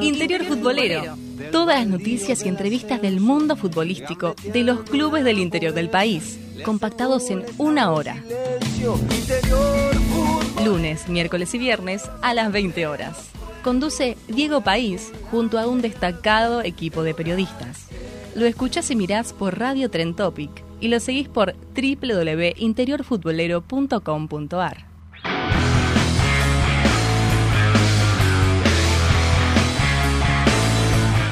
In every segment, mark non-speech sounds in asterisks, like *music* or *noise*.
Interior Futbolero. Todas las noticias y entrevistas del mundo futbolístico de los clubes del interior del país, compactados en una hora. Lunes, miércoles y viernes a las 20 horas. Conduce Diego País junto a un destacado equipo de periodistas. Lo escuchás y mirás por Radio Tren Topic y lo seguís por www.interiorfutbolero.com.ar.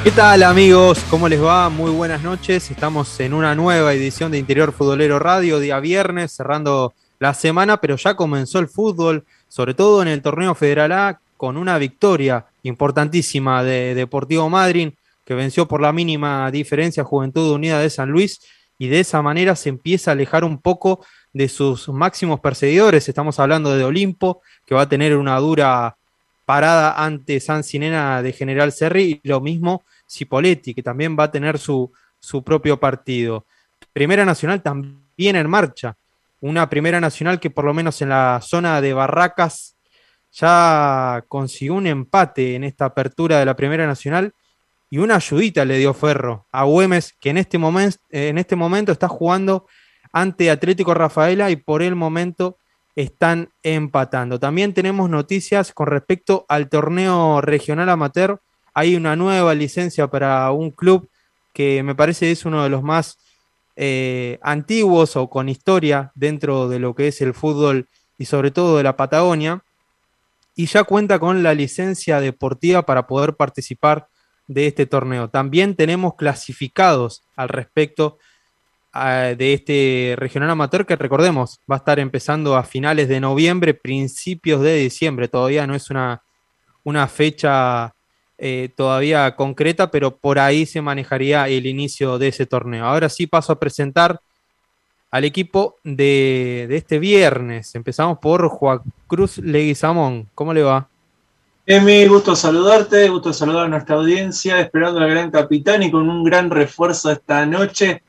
¿Qué tal amigos? ¿Cómo les va? Muy buenas noches. Estamos en una nueva edición de Interior Futbolero Radio, día viernes, cerrando la semana, pero ya comenzó el fútbol, sobre todo en el torneo Federal A, con una victoria importantísima de Deportivo Madryn, que venció por la mínima diferencia Juventud Unida de San Luis, y de esa manera se empieza a alejar un poco de sus máximos perseguidores. Estamos hablando de Olimpo, que va a tener una dura parada ante San Sinena de General Serri, y lo mismo Cipoletti, que también va a tener su, su propio partido. Primera Nacional también en marcha. Una Primera Nacional que por lo menos en la zona de Barracas ya consiguió un empate en esta apertura de la Primera Nacional y una ayudita le dio Ferro a Güemes, que en este, en este momento está jugando ante Atlético Rafaela y por el momento están empatando. También tenemos noticias con respecto al torneo regional amateur hay una nueva licencia para un club que me parece es uno de los más eh, antiguos o con historia dentro de lo que es el fútbol y sobre todo de la Patagonia. Y ya cuenta con la licencia deportiva para poder participar de este torneo. También tenemos clasificados al respecto ah, de este regional amateur que recordemos va a estar empezando a finales de noviembre, principios de diciembre. Todavía no es una, una fecha eh, todavía concreta, pero por ahí se manejaría el inicio de ese torneo. Ahora sí paso a presentar al equipo de, este viernes. Empezamos por Juan Cruz Leguizamón. ¿Cómo le va? Emi, gusto saludarte, gusto saludar a nuestra audiencia, esperando al gran capitán y con un gran refuerzo esta noche.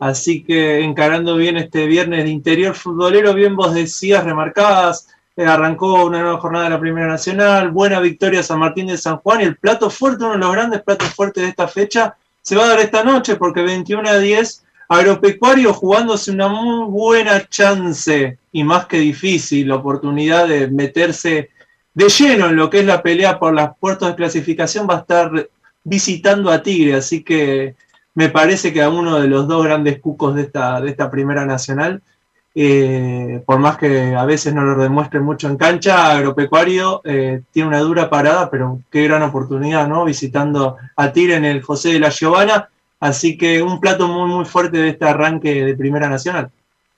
Así que encarando bien este viernes de interior futbolero, bien vos decías, remarcadas arrancó una nueva jornada de la Primera Nacional, buena victoria San Martín de San Juan y el plato fuerte, uno de los grandes platos fuertes de esta fecha, se va a dar esta noche porque 21 a 10, Agropecuario jugándose una muy buena chance y más que difícil, oportunidad de meterse de lleno en lo que es la pelea por las puertas de clasificación, va a estar visitando a Tigre, así que me parece que a uno de los dos grandes cucos de esta, de esta Primera Nacional eh, por más que a veces no lo demuestre mucho en cancha, Agropecuario eh, tiene una dura parada, pero qué gran oportunidad, ¿no? Visitando a Tigre en el José de la Giovana. Así que un plato muy, muy fuerte de este arranque de Primera Nacional.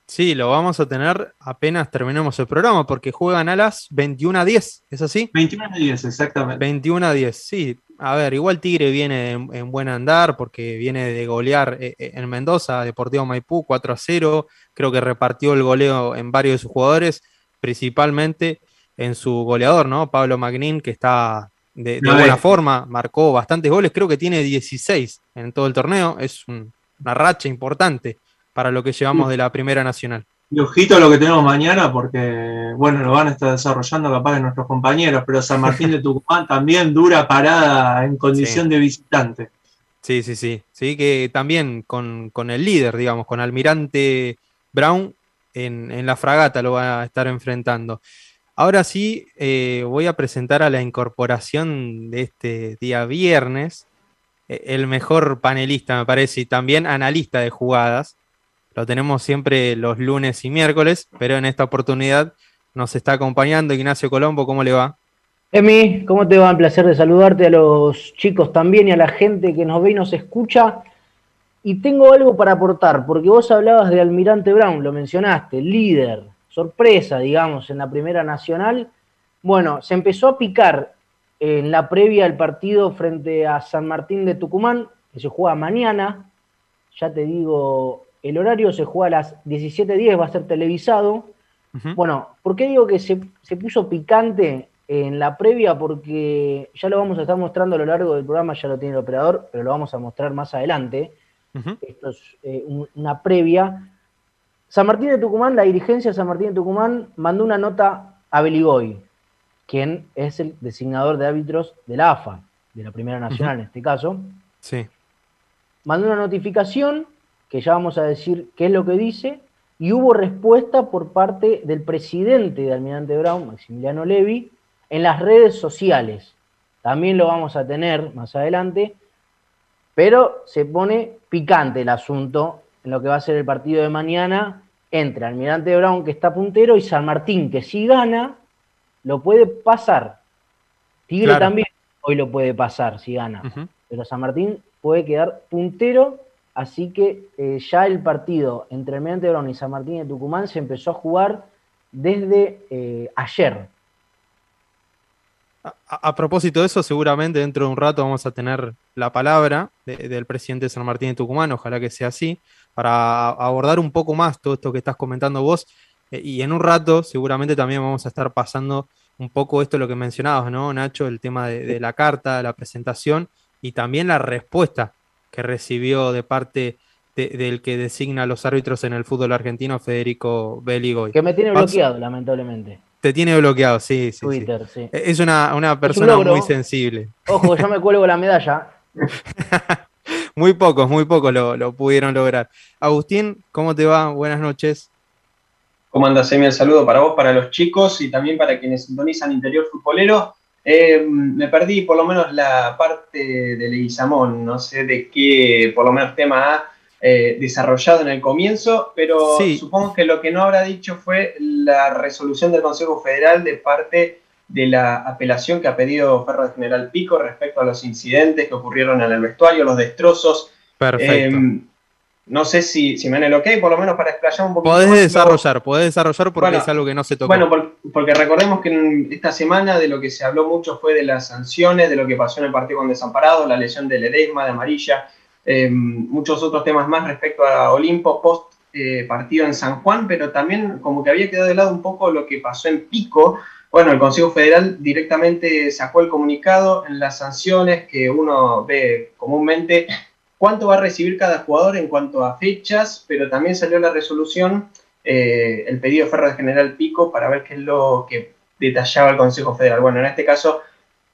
Sí, lo vamos a tener apenas terminemos el programa, porque juegan a las 21 a 10, ¿es así? 21 a 10, exactamente. 21 a 10, sí. A ver, igual Tigre viene en, buen andar porque viene de golear eh, en Mendoza, Deportivo Maipú 4 a 0. Creo que repartió el goleo en varios de sus jugadores, principalmente en su goleador, ¿no? Pablo Magnin, que está de, buena forma, marcó bastantes goles, creo que tiene 16 en todo el torneo. Es una racha importante para lo que llevamos de la Primera Nacional. Y ojito lo que tenemos mañana, porque, bueno, lo van a estar desarrollando capaz de nuestros compañeros, pero San Martín de Tucumán *laughs* también dura parada en condición de visitante. Sí, sí, sí. Sí, que también con, el líder, digamos, con Almirante Brown en, la fragata lo va a estar enfrentando. Ahora sí, eh, voy a presentar a la incorporación de este día viernes, eh, el mejor panelista, me parece, y también analista de jugadas lo tenemos siempre los lunes y miércoles, pero en esta oportunidad nos está acompañando Ignacio Colombo. ¿Cómo le va? Emi, ¿cómo te va? Un placer de saludarte a los chicos también y a la gente que nos ve y nos escucha. Y tengo algo para aportar, porque vos hablabas de Almirante Brown, lo mencionaste, líder, sorpresa, digamos, en la Primera Nacional. Bueno, se empezó a picar en la previa del partido frente a San Martín de Tucumán, que se juega mañana. Ya te digo, el horario se juega a las 17.10, va a ser televisado. Bueno, ¿por qué digo que se, se, puso picante en la previa? Porque ya lo vamos a estar mostrando a lo largo del programa, ya lo tiene el operador, pero lo vamos a mostrar más adelante. Esto es eh, una previa. San Martín de Tucumán, la dirigencia de San Martín de Tucumán mandó una nota a Beligoy, quien es el designador de árbitros de la AFA, de la Primera Nacional en este caso. Sí. Mandó una notificación, que ya vamos a decir qué es lo que dice, y hubo respuesta por parte del presidente de Almirante Brown, Maximiliano Levy, en las redes sociales. También lo vamos a tener más adelante, pero se pone picante el asunto en lo que va a ser el partido de mañana entre Almirante Brown, que está puntero, y San Martín, que si gana, lo puede pasar. Tigre también hoy lo puede pasar si gana, pero San Martín puede quedar puntero, así que eh, ya el partido entre Almirante Brown y San Martín de Tucumán se empezó a jugar desde eh, ayer. A, propósito de eso, seguramente dentro de un rato vamos a tener la palabra del presidente de San Martín de Tucumán, ojalá que sea así, para abordar un poco más todo esto que estás comentando vos. Eh, y en un rato seguramente también vamos a estar pasando un poco esto lo que mencionabas, ¿no, Nacho? El tema de, la carta, la presentación y también la respuesta que recibió de parte del que designa a los árbitros en el fútbol argentino, Federico Belligoy. Que me tiene bloqueado, lamentablemente. Te tiene bloqueado, sí, sí. Twitter, sí. E, es una, persona muy sensible. Ojo, yo me cuelgo la medalla. *laughs* muy pocos, muy pocos lo, pudieron lograr. Agustín, ¿cómo te va? Buenas noches. ¿Cómo andas, Emi? El saludo para vos, para los chicos y también para quienes sintonizan Interior Futbolero. Eh, me perdí por lo menos la parte de Leguizamón, no sé de qué, por lo menos tema ha eh, desarrollado en el comienzo, pero supongo que lo que no habrá dicho fue la resolución del Consejo Federal de parte de la apelación que ha pedido Ferro General Pico respecto a los incidentes que ocurrieron en el vestuario, los destrozos. Perfecto. Em, no sé si, si me dan el ok, por lo menos para explayar un poquito. Podés desarrollar, podés desarrollar porque es algo que no se tocó. Bueno, porque recordemos que esta semana de lo que se habló mucho fue de las sanciones, de lo que pasó en el partido con Desamparado, la lesión de Ledesma, de Amarilla, eh, muchos otros temas más respecto a Olimpo post eh, partido en San Juan, pero también como que había quedado de lado un poco lo que pasó en Pico. Bueno, el Consejo Federal directamente sacó el comunicado en las sanciones que uno ve comúnmente cuánto va a recibir cada jugador en cuanto a fechas, pero también salió la resolución, eh, el pedido de Ferro General Pico para ver qué es lo que detallaba el Consejo Federal. Bueno, en este caso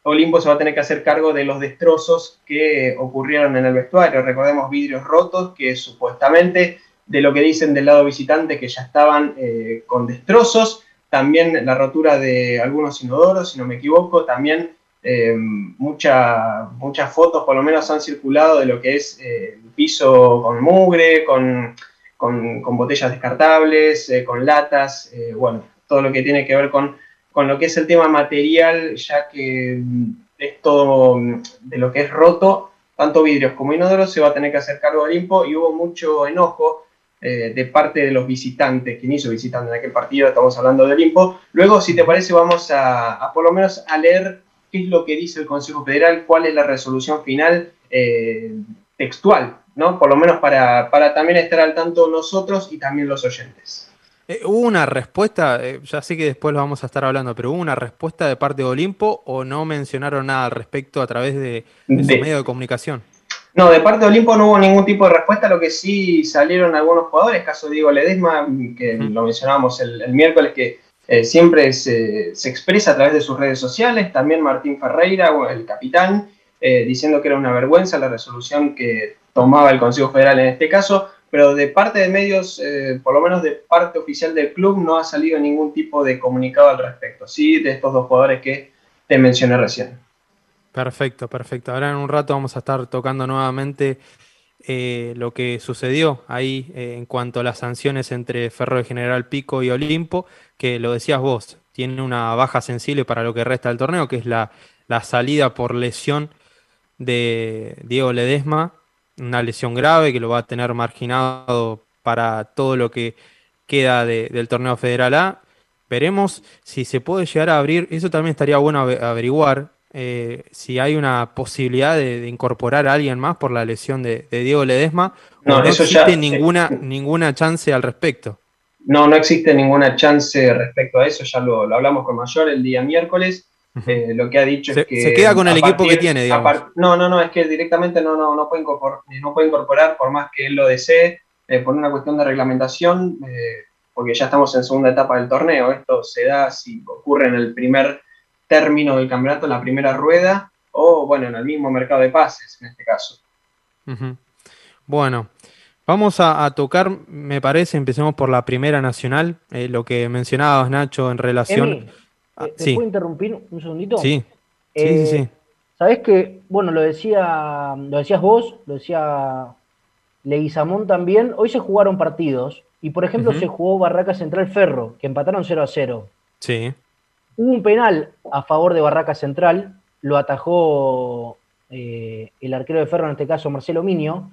Olimpo se va a tener que hacer cargo de los destrozos que ocurrieron en el vestuario. Recordemos vidrios rotos que supuestamente, de lo que dicen del lado visitante, que ya estaban eh, con destrozos. También la rotura de algunos inodoros, si no me equivoco. También eh, muchas fotos, por lo menos, han circulado de lo que es eh, el piso con mugre, con, con botellas descartables, con latas. bueno, todo lo que tiene que ver con con lo que es el tema material, ya que mm, es todo mm, de lo que es roto, tanto vidrios como inodoros, se va a tener que hacer cargo Olimpo y hubo mucho enojo eh, de parte de los visitantes, quien hizo visitante en aquel partido, estamos hablando de Olimpo. Luego, si te parece, vamos a, por lo menos a leer qué es lo que dice el Consejo Federal, cuál es la resolución final eh, textual, ¿no? Por lo menos para, para también estar al tanto nosotros y también los oyentes. Eh, ¿Hubo una respuesta, eh, ya sé que después lo vamos a estar hablando, pero hubo una respuesta de parte de Olimpo o no mencionaron nada al respecto a través de, su medio de comunicación? No, de parte de Olimpo no hubo ningún tipo de respuesta, lo que sí salieron algunos jugadores, caso de Diego Ledesma, que lo mencionábamos el, miércoles, que eh, siempre se, expresa a través de sus redes sociales, también Martín Ferreira, el capitán, diciendo que era una vergüenza la resolución que tomaba el Consejo Federal en este caso pero de parte de medios, eh, por lo menos de parte oficial del club, no ha salido ningún tipo de comunicado al respecto. Sí, de estos dos jugadores que te mencioné recién. Perfecto, perfecto. Ahora en un rato vamos a estar tocando nuevamente eh, lo que sucedió ahí eh, en cuanto a las sanciones entre Ferro de General Pico y Olimpo, que lo decías vos, tiene una baja sensible para lo que resta del torneo, que es la, la salida por lesión de Diego Ledesma una lesión grave que lo va a tener marginado para todo lo que queda del torneo federal A. Veremos si se puede llegar a abrir, eso también estaría bueno averiguar, eh, si hay una posibilidad de, incorporar a alguien más por la lesión de, Diego Ledesma. No, no existe ninguna, ninguna chance al respecto. No, no existe ninguna chance respecto a eso, ya lo, hablamos con Mayor el día miércoles. Eh, lo que ha dicho es que. Se queda con el equipo que tiene, digamos. no, no, no, es que directamente no, no, no, puede, incorporar, no puede incorporar por más que él lo desee, eh, por una cuestión de reglamentación, eh, porque ya estamos en segunda etapa del torneo. Esto se da si ocurre en el primer término del campeonato, en la primera rueda, o bueno, en el mismo mercado de pases, en este caso. Bueno, Vamos a, tocar, me parece, empecemos por la primera nacional, eh, lo que mencionabas, Nacho, en relación... ¿Te, puedo interrumpir un segundito? Sí, sí, sí, sí. Eh, Sabés que, bueno, lo decía, lo decías vos, lo decía Leguizamón también, hoy se jugaron partidos, y por ejemplo se jugó Barraca Central Ferro, que empataron 0 a 0. Sí. Hubo un penal a favor de Barraca Central, lo atajó eh, el arquero de Ferro, en este caso Marcelo Minio,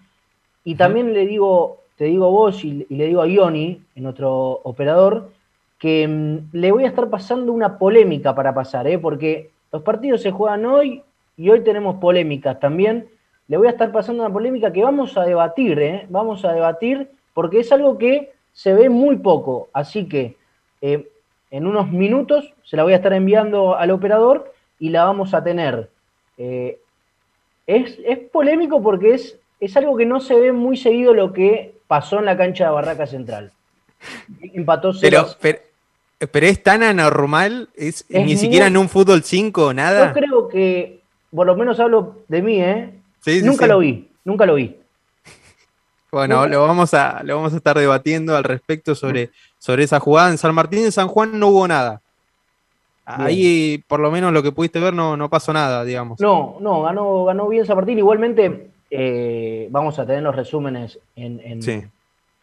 y también le digo, te digo a vos y, le digo a Ioni, nuestro operador, que mm, le voy a estar pasando una polémica para pasar, ¿eh? porque los partidos se juegan hoy y hoy tenemos polémicas también. Le voy a estar pasando una polémica que vamos a debatir, ¿eh? vamos a debatir porque es algo que se ve muy poco. Así que eh, en unos minutos se la voy a estar enviando al operador y la vamos a tener. Eh, es, es polémico porque es es algo que no se ve muy seguido lo que pasó en la cancha de Barraca Central. *laughs* Empató pero, pero, pero, es tan anormal, es, ni siquiera en un fútbol 5, nada. Yo creo que, por lo menos hablo de mí, ¿eh? nunca lo vi, nunca lo vi. *laughs* Bueno, lo vamos, a, lo vamos a estar debatiendo al respecto sobre, sobre esa jugada. En San Martín de San Juan no hubo nada. Ahí, por lo menos lo que pudiste ver, no, no pasó nada, digamos. No, no, ganó, ganó bien San Martín. Igualmente, eh, vamos a tener los resúmenes en,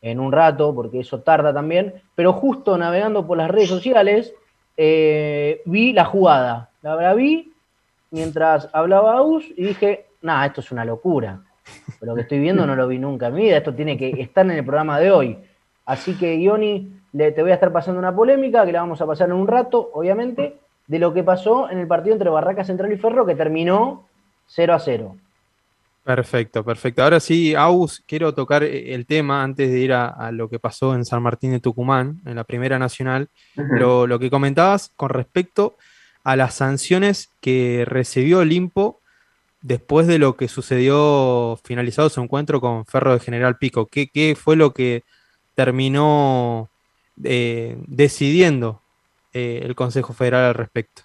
un rato, porque eso tarda también, pero justo navegando por las redes sociales, eh, vi la jugada. La, vi mientras hablaba Aus y dije, nada, esto es una locura. Lo que estoy viendo no lo vi nunca en mi vida, esto tiene que estar en el programa de hoy. Así que, Ioni, le, te voy a estar pasando una polémica que la vamos a pasar en un rato, obviamente, de lo que pasó en el partido entre Barraca Central y Ferro, que terminó 0 a 0. Perfecto, perfecto. Ahora sí, Aus, quiero tocar eh, el tema antes de ir a, lo que pasó en San Martín de Tucumán, en la Primera Nacional. lo, que comentabas con respecto a las sanciones que recibió Olimpo después de lo que sucedió finalizado su encuentro con Ferro de General Pico. ¿Qué, fue lo que terminó eh, decidiendo eh, el Consejo Federal al respecto?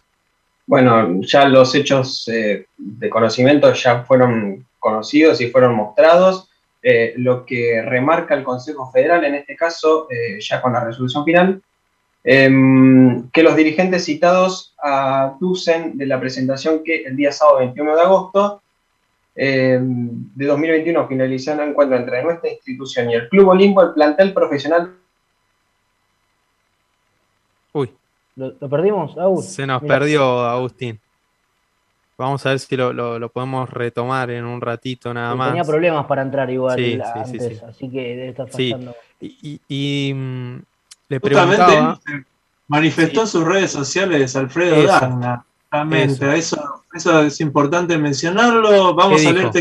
Bueno, ya los hechos de conocimiento ya fueron conocidos y fueron mostrados. Eh, lo que remarca el Consejo Federal, en este caso, eh, ya con la resolución final, em, que los dirigentes citados aducen de la presentación que el día sábado 21 de agosto em, de 2021 finalizó un encuentro entre nuestra institución y el Club Olimpo, el plantel profesional. Uy. ¿Lo, perdimos, Se nos perdió, Agustín. Vamos a ver si lo, podemos retomar en un ratito nada más. Tenía problemas para entrar igual antes, así que debe estar pasando. Y, mm, le preguntaba... manifestó en sus redes sociales Alfredo Dagna. Eso. Eso, es importante mencionarlo. Vamos a leer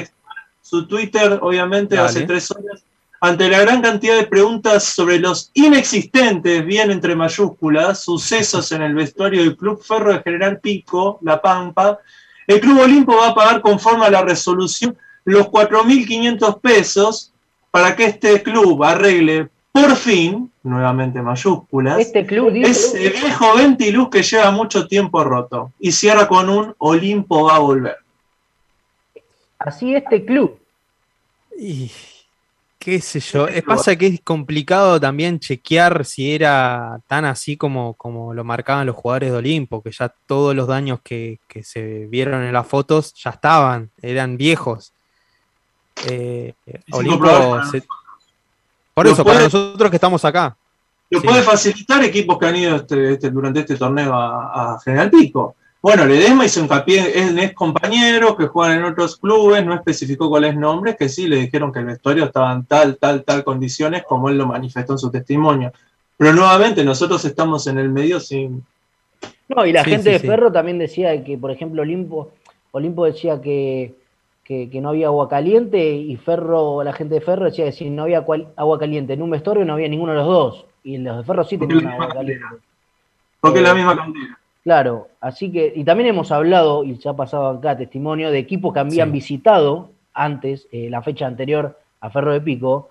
su Twitter, obviamente, hace tres horas. Ante la gran cantidad de preguntas sobre los inexistentes, bien entre mayúsculas, sucesos en el vestuario del Club Ferro de General Pico, La Pampa, el Club Olimpo va a pagar conforme a la resolución los 4.500 pesos para que este club arregle por fin, nuevamente mayúsculas, este club ese viejo ventiluz que lleva mucho tiempo roto. Y cierra con un Olimpo va a volver. Así este club. Y qué sé yo, es, pasa que es complicado también chequear si era tan así como, como lo marcaban los jugadores de Olimpo, que ya todos los daños que, se vieron en las fotos ya estaban, eran viejos. Eh, Olimpo Por eso, para nosotros que estamos acá. Lo puede facilitar equipos que han ido este, este, durante este torneo a, a General Pico. Bueno, Ledesma hizo hincapié en ex compañeros que juegan en otros clubes, no especificó cuáles nombres, que sí le dijeron que el vestuario estaba en tal, tal, tal condiciones, como él lo manifestó en su testimonio. Pero nuevamente, nosotros estamos en el medio sin. No, y la gente de Ferro también decía que, por ejemplo, Olimpo, Olimpo decía que, que, no había agua caliente y Ferro, la gente de Ferro decía que si no había agua caliente en un vestuario no había ninguno de los dos. Y los de Ferro sí tenían agua caliente. Porque es la misma cantidad. Claro, así que, y también hemos hablado, y se ha pasado acá testimonio, de equipos que habían visitado antes, eh, la fecha anterior a Ferro de Pico,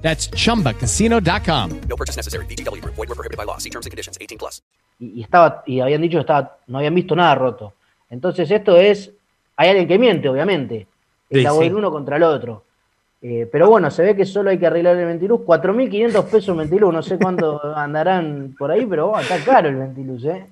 That's chumbacasino.com. No purchase necessary. BGW. Void were prohibited by law. See terms and conditions 18 plus. Y, estaba, y habían dicho que estaba, no habían visto nada roto. Entonces, esto es. Hay alguien que miente, obviamente. El sí, sí. uno contra el otro. Eh, pero bueno, se ve que solo hay que arreglar el ventiluz. 4.500 pesos el ventiluz, no sé cuánto *laughs* andarán por ahí, pero oh, está caro el ventiluz, ¿eh?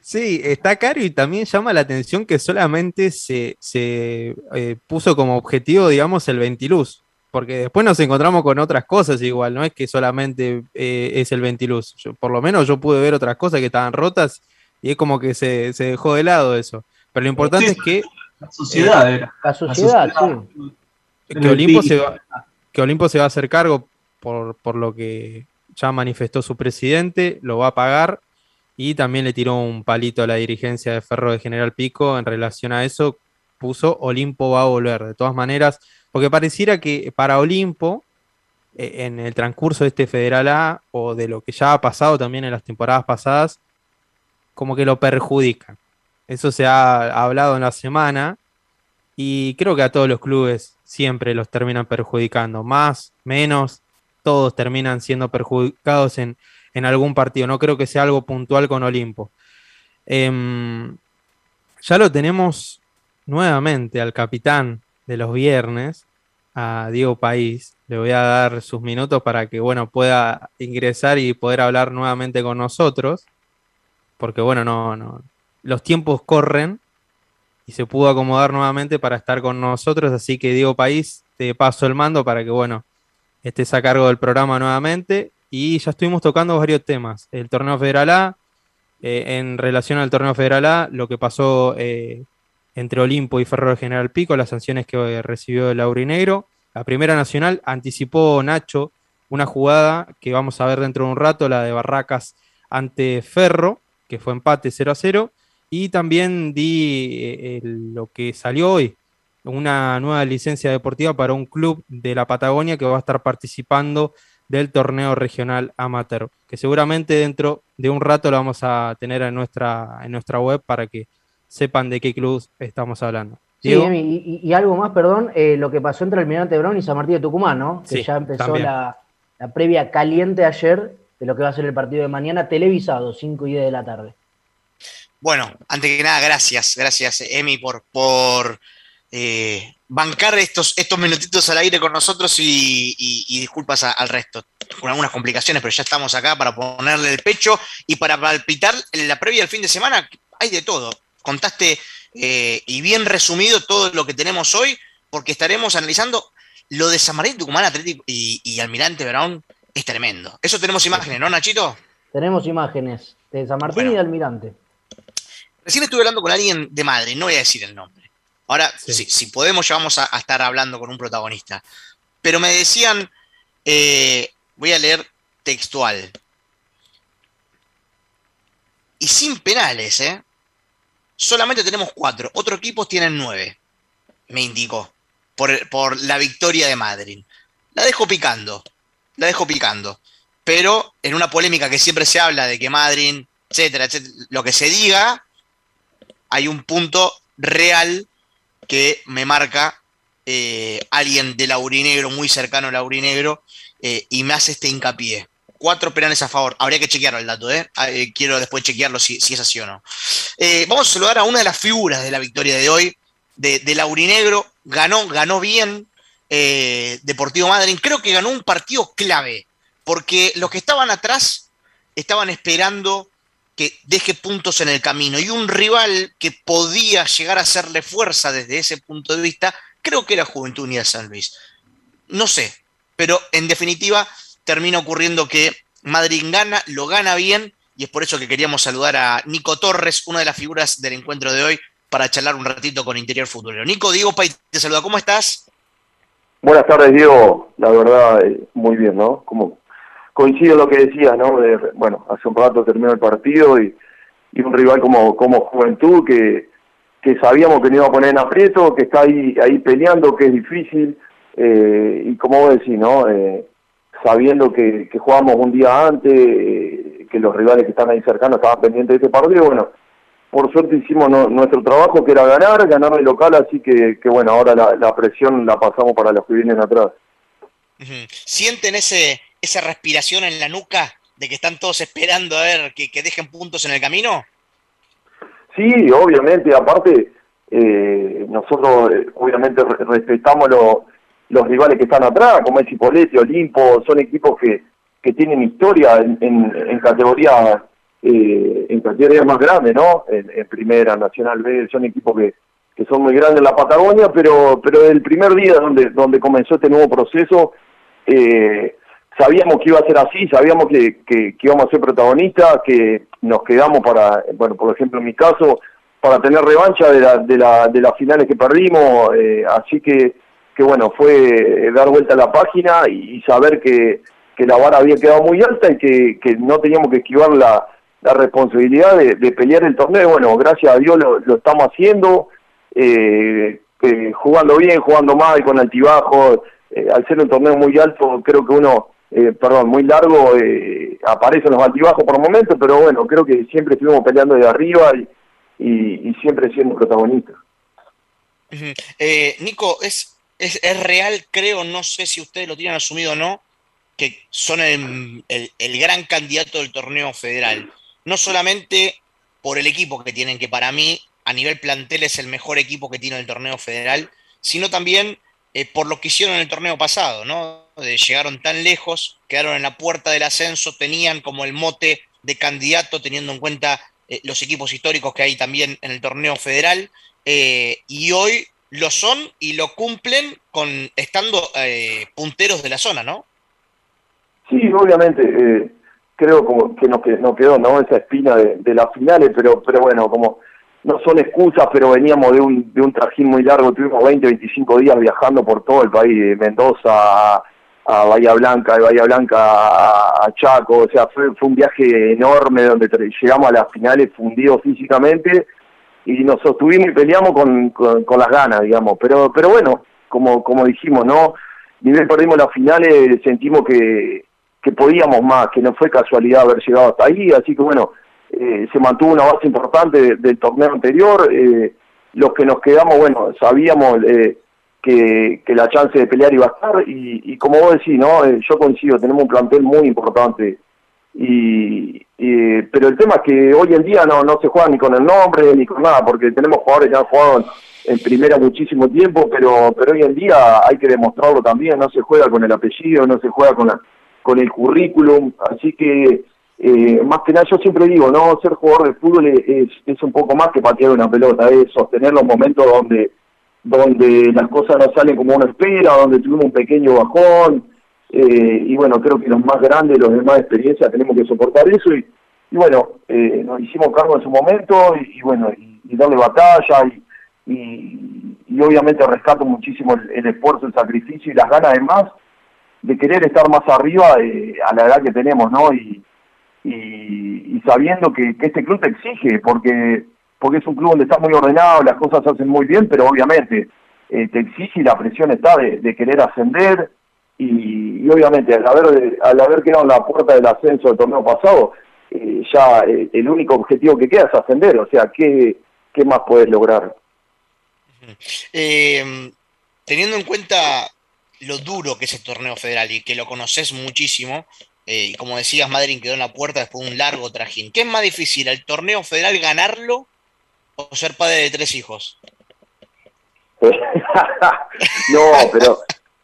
Sí, está caro y también llama la atención que solamente se, se eh, puso como objetivo, digamos, el ventiluz porque después nos encontramos con otras cosas igual, no es que solamente eh, es el ventiluz. por lo menos yo pude ver otras cosas que estaban rotas y es como que se, dejó de lado eso. Pero lo importante es que... La sociedad era. La sociedad, sí. Que Olimpo, se va, que Olimpo se va a hacer cargo por, por lo que ya manifestó su presidente, lo va a pagar y también le tiró un palito a la dirigencia de Ferro de General Pico en relación a eso. Puso Olimpo va a volver. De todas maneras, porque pareciera que para Olimpo, eh, en el transcurso de este Federal A, o de lo que ya ha pasado también en las temporadas pasadas, como que lo perjudican. Eso se ha hablado en la semana y creo que a todos los clubes siempre los terminan perjudicando, más, menos, todos terminan siendo perjudicados en, algún partido. No creo que sea algo puntual con Olimpo. Em, ya lo tenemos nuevamente al capitán de los viernes a Diego País. Le voy a dar sus minutos para que bueno, pueda ingresar y poder hablar nuevamente con nosotros. Porque bueno, no, no. Los tiempos corren y se pudo acomodar nuevamente para estar con nosotros. Así que Diego País, te paso el mando para que bueno, estés a cargo del programa nuevamente. Y ya estuvimos tocando varios temas. El torneo federal A, eh, en relación al torneo federal A, lo que pasó eh, entre Olimpo y Ferro General Pico, las sanciones que recibió el Aurinegro. La primera nacional anticipó Nacho una jugada que vamos a ver dentro de un rato, la de Barracas ante Ferro, que fue empate 0 a 0. Y también di eh, lo que salió hoy, una nueva licencia deportiva para un club de la Patagonia que va a estar participando del torneo regional amateur, que seguramente dentro de un rato lo vamos a tener en nuestra, en nuestra web para que sepan de qué club estamos hablando. Sí, y, algo más, perdón, eh, lo que pasó entre Almirante Brown y San Martín de Tucumán, ¿no? Que ya empezó la, previa caliente ayer de lo que va a ser el partido de mañana, televisado, 5 y 10 de la tarde. Bueno, antes que nada, gracias, gracias, Emi, por, por eh, bancar estos, estos minutitos al aire con nosotros y, disculpas al resto, con algunas complicaciones, pero ya estamos acá para ponerle el pecho y para palpitar en la previa del fin de semana. Hay de todo contaste eh, y bien resumido todo lo que tenemos hoy, porque estaremos analizando lo de San Martín, Tucumán, Atlético y, Almirante Brown. Es tremendo. Eso tenemos imágenes, ¿no, Nachito? Tenemos imágenes de San Martín y de Almirante. Recién estuve hablando con alguien de Madrid, no voy a decir el nombre. Ahora, si, podemos, ya vamos a, estar hablando con un protagonista. Pero me decían, eh, voy a leer textual. Y sin penales, ¿eh? Solamente tenemos cuatro, otros equipos tienen nueve, me indicó, por, la victoria de Madrid. La dejo picando, la dejo picando. Pero en una polémica que siempre se habla de que Madrid, etcétera, etcétera, lo que se diga, hay un punto real que me marca eh, alguien de Laurinegro, muy cercano a Laurinegro, eh, y me hace este hincapié. Cuatro penales a favor. Habría que chequearlo el dato, ¿eh? Ah, eh quiero después chequearlo si, si, es así o no. vamos a saludar a una de las figuras de la victoria de hoy, de, de Laurinegro. Ganó, ganó bien Deportivo Madrid. Creo que ganó un partido clave, porque los que estaban atrás estaban esperando que deje puntos en el camino. Y un rival que podía llegar a hacerle fuerza desde ese punto de vista, creo que era Juventud Unida San Luis. No sé, pero en definitiva termina ocurriendo que Madrid gana, lo gana bien, y es por eso que queríamos saludar a Nico Torres, una de las figuras del encuentro de hoy, para charlar un ratito con Interior Futbolero. Nico, Diego Pay, te saluda, ¿cómo estás? Buenas tardes, Diego. La verdad, eh, muy bien, ¿no? Como coincido lo que decías, ¿no? bueno, hace un rato terminó el partido y, un rival como, como Juventud que, que sabíamos que no iba a poner en aprieto, que está ahí, ahí peleando, que es difícil, eh, y como vos decís, ¿no? Eh, sabiendo que, que jugamos un día antes, eh, que los rivales que están ahí cercanos estaban pendientes de este partido, bueno, por suerte hicimos nuestro trabajo que era ganar, ganar el local, así que, que bueno, ahora la, la, presión la pasamos para los que vienen atrás. ¿Sienten ese, esa respiración en la nuca de que están todos esperando a ver que, dejen puntos en el camino? Sí, obviamente, aparte, eh, nosotros eh, obviamente respetamos los rivales que están atrás, como es Cipolletti, Olimpo, son equipos que, que tienen historia en, en, categoría eh, en categorías más grandes, ¿no? En, Primera, Nacional B, son equipos que, que son muy grandes en la Patagonia, pero pero el primer día donde donde comenzó este nuevo proceso, eh, sabíamos que iba a ser así, sabíamos que, que, íbamos a ser protagonistas, que nos quedamos para, bueno, por ejemplo en mi caso, para tener revancha de, la, de, la, de las finales que perdimos, eh, así que, que bueno, fue dar vuelta a la página y, saber que, que la vara había quedado muy alta y que, que no teníamos que esquivar la, la responsabilidad de, pelear el torneo. Bueno, gracias a Dios lo, estamos haciendo, eh, eh, jugando bien, jugando mal, con altibajo. al ser un torneo muy alto, creo que uno eh, perdón, muy largo, eh, aparecen los altibajos por momentos, pero bueno, creo que siempre estuvimos peleando de arriba y, y, siempre siendo protagonistas. Eh, Nico, es, es, es, real, creo, no sé si ustedes lo tienen asumido o no, que son el, el, gran candidato del torneo federal. No solamente por el equipo que tienen, que para mí a nivel plantel es el mejor equipo que tiene el torneo federal, sino también eh, por lo que hicieron en el torneo pasado, ¿no? llegaron tan lejos, quedaron en la puerta del ascenso, tenían como el mote de candidato, teniendo en cuenta eh, los equipos históricos que hay también en el torneo federal, eh, y hoy lo son y lo cumplen con estando punteros de la zona, ¿no? Sí, obviamente, creo como que nos, nos, quedó ¿no? esa espina de, de las finales, pero, pero bueno, como no son excusas, pero veníamos de un, de un trajín muy largo, tuvimos 20, 25 días viajando por todo el país, de Mendoza a, Bahía Blanca, de Bahía Blanca a, Chaco, o sea, fue, fue un viaje enorme donde llegamos a las finales fundidos físicamente y nos sostuvimos y peleamos con, con, las ganas, digamos, pero pero bueno, como como dijimos, ¿no? Ni bien perdimos las finales, sentimos que, que podíamos más, que no fue casualidad haber llegado hasta ahí, así que bueno, eh, se mantuvo una base importante del torneo anterior. Eh, los que nos quedamos, bueno, sabíamos eh, que, que, la chance de pelear iba a estar y, como vos decís, ¿no? yo coincido, tenemos un plantel muy importante. Y, pero el tema es que hoy en día no, no se juega ni con el nombre ni con nada, porque tenemos jugadores que han jugado en, primera muchísimo tiempo, pero, pero hoy en día hay que demostrarlo también, no se juega con el apellido, no se juega con, con el currículum, así que eh, más que nada yo siempre digo, no ser jugador de fútbol es, es un poco más que patear una pelota, es sostener los momentos donde donde las cosas no salen como uno espera, donde tuvimos un pequeño bajón, eh, y bueno, creo que los más grandes, los de más experiencia, tenemos que soportar eso, y, bueno, eh, nos hicimos cargo en su momento, y, bueno, y, darle batalla, y, y, obviamente rescato muchísimo el, esfuerzo, el sacrificio y las ganas de más, de querer estar más arriba eh, a la edad que tenemos, ¿no? Y, sabiendo que, este club te exige, porque porque es un club donde está muy ordenado, las cosas se hacen muy bien, pero obviamente eh, te exige y la presión está de, querer ascender y, obviamente al haber, al haber quedado en la puerta del ascenso del torneo pasado, eh, ya eh, el único objetivo que queda es ascender, o sea, ¿qué, qué más puedes lograr? teniendo en cuenta lo duro que es el torneo federal y que lo conoces muchísimo, eh, y como decías, Madrid quedó en la puerta después de un largo trajín. ¿Qué es más difícil, el torneo federal ganarlo o ser padre de tres hijos? *laughs* no, pero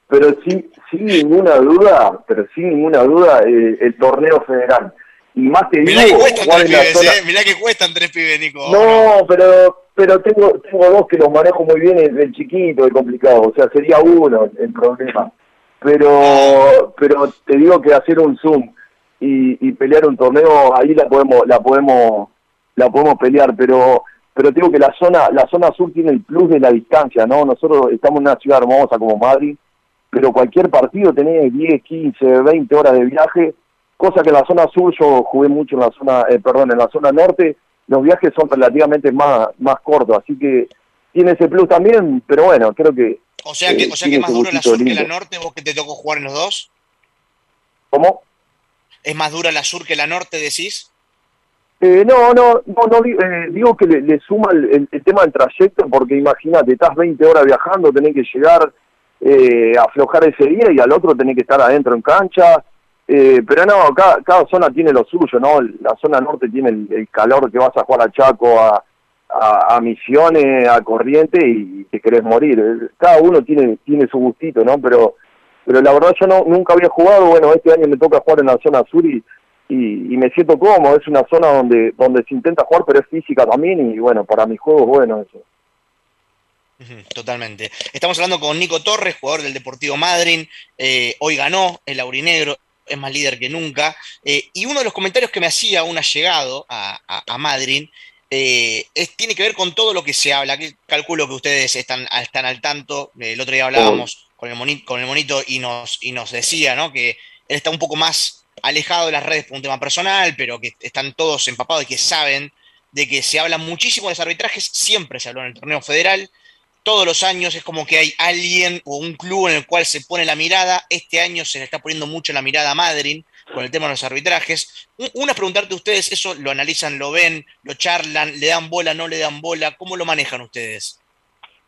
pero sin, sin ninguna duda, pero sin ninguna duda, eh, el torneo federal. Y más te Mirá digo, que cuestan tres pibes, zona- eh. Mirá que cuestan tres pibes, Nico. No, pero pero tengo tengo dos que los manejo muy bien el, el chiquito, el complicado, o sea, sería uno el problema. Pero pero te digo que hacer un zoom y, y pelear un torneo ahí la podemos la podemos la podemos pelear, pero pero te digo que la zona la zona sur tiene el plus de la distancia, ¿no? Nosotros estamos en una ciudad hermosa como Madrid, pero cualquier partido tenés 10, 15, 20 horas de viaje, cosa que en la zona sur yo jugué mucho en la zona, eh, perdón, en la zona norte, los viajes son relativamente más, más cortos, así que tiene ese plus también, pero bueno, creo que... O sea que, eh, o sea que más duro la sur que la lindo. norte, vos que te tocó jugar en los dos. ¿Cómo? ¿Es más dura la sur que la norte, decís? Eh, no, no, no, no eh, digo que le, le suma el, el- el tema del trayecto, porque imagínate, estás 20 horas viajando, tenés que llegar, eh, aflojar ese día y al otro tenés que estar adentro en cancha. Eh, pero no, cada, cada zona tiene lo suyo, ¿no? La zona norte tiene el, calor que vas a jugar a Chaco, a, a, Misiones, a Corriente y te querés morir. Eh, Cada uno tiene, tiene su gustito, ¿no? Pero, pero la verdad yo no, nunca había jugado, bueno, este año me toca jugar en la zona sur y, y, y me siento cómodo, es una zona donde, donde se intenta jugar, pero es física también y bueno, para mis juegos, bueno, eso. Totalmente. Estamos hablando con Nico Torres, jugador del Deportivo Madryn. eh, hoy ganó el Aurinegro, es más líder que nunca. eh, y uno de los comentarios que me hacía un allegado a, a, a Madryn eh, es, tiene que ver con todo lo que se habla. Que calculo que ustedes están, están al tanto. El otro día hablábamos con, el monito, con el monito y nos, y nos decía ¿no? que él está un poco más alejado de las redes por un tema personal, pero que están todos empapados y que saben de que se habla muchísimo de los arbitrajes. Siempre se habló en el torneo federal todos los años es como que hay alguien o un club en el cual se pone la mirada. Este año se le está poniendo mucho la mirada a Madryn con el tema de los arbitrajes. Un- Una es preguntarte ustedes, ¿eso lo analizan, lo ven, lo charlan, le dan bola, no le dan bola? ¿Cómo lo manejan ustedes?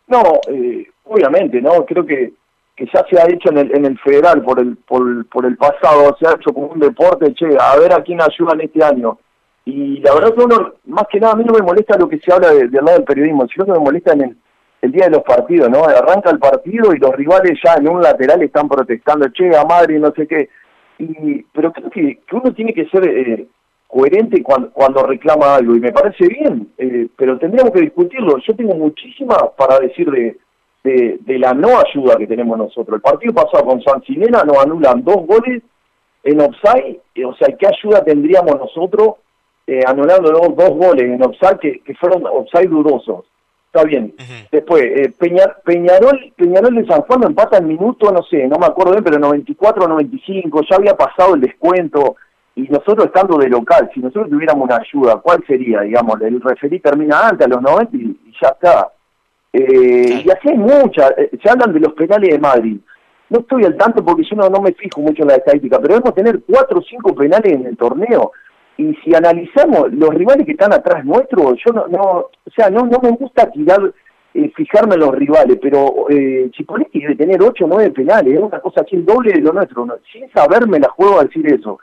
No, eh, obviamente, ¿no? Creo que, que ya se ha hecho en el, en el federal por el, por, por el pasado, se ha hecho como un deporte, che, a ver a quién ayudan este año. Y la verdad que uno, más que nada, a mí no me molesta lo que se habla de- del lado del periodismo, sino que me molesta en el, el día de los partidos, ¿no? Arranca el partido y los rivales ya en un lateral están protestando, che, a madre, no sé qué. Y, pero creo que, que uno tiene que ser eh, coherente cuando, cuando reclama algo, y me parece bien, eh, pero tendríamos que discutirlo. Yo tengo muchísimas para decir de, de, la no ayuda que tenemos nosotros. El partido pasado con San Silena nos anulan dos goles en offside, eh, o sea, ¿qué ayuda tendríamos nosotros eh, anulando dos, goles en offside que, que fueron offside dudosos? Está bien. Después, eh, Peña- Peñarol, Peñarol de San Juan lo empata en minuto, no sé, no me acuerdo bien, pero 94 95, ya había pasado el descuento, y nosotros estando de local, si nosotros tuviéramos una ayuda, ¿cuál sería? Digamos, el referí termina antes, a los 90, y, y ya está. Eh, y así hay muchas, eh, se hablan de los penales de Madrid. No estoy al tanto porque yo no, no me fijo mucho en la estadística, pero debemos tener cuatro o cinco penales en el torneo. Y si analizamos los rivales que están atrás nuestro, yo no, no o sea, no, no me gusta tirar, eh, fijarme en los rivales, pero eh, Chipoletti debe tener ocho o nueve penales, es una cosa así, el doble de lo nuestro, ¿no? sin saberme la juego a decir eso.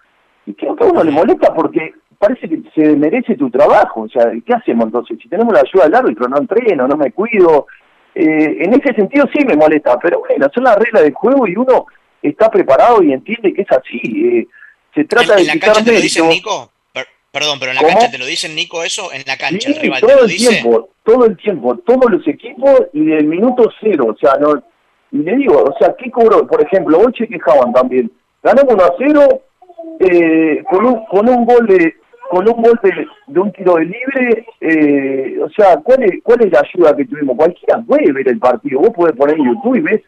Y creo que a uno le molesta porque parece que se merece tu trabajo, o sea, ¿qué hacemos entonces? Si tenemos la ayuda del árbitro, no entreno, no me cuido, eh, en ese sentido sí me molesta, pero bueno, son las reglas del juego y uno está preparado y entiende que es así. eh, se trata ¿En, de en la cancha te lo dicen. Nico? Per- perdón, pero en la ¿Cómo? cancha te lo dicen, Nico, eso. En la cancha, el rival te todo lo el dice. tiempo, todo el tiempo, todos los equipos y del minuto cero, o sea, no, y le digo, o sea, ¿qué cobró? Por ejemplo, hoy se quejaban también, ganamos 1 a 0 eh, con, un, con un gol de con un gol de, de un tiro de libre, eh, o sea, ¿cuál es, ¿cuál es la ayuda que tuvimos? Cualquiera puede ver el partido, vos podés poner en YouTube y ves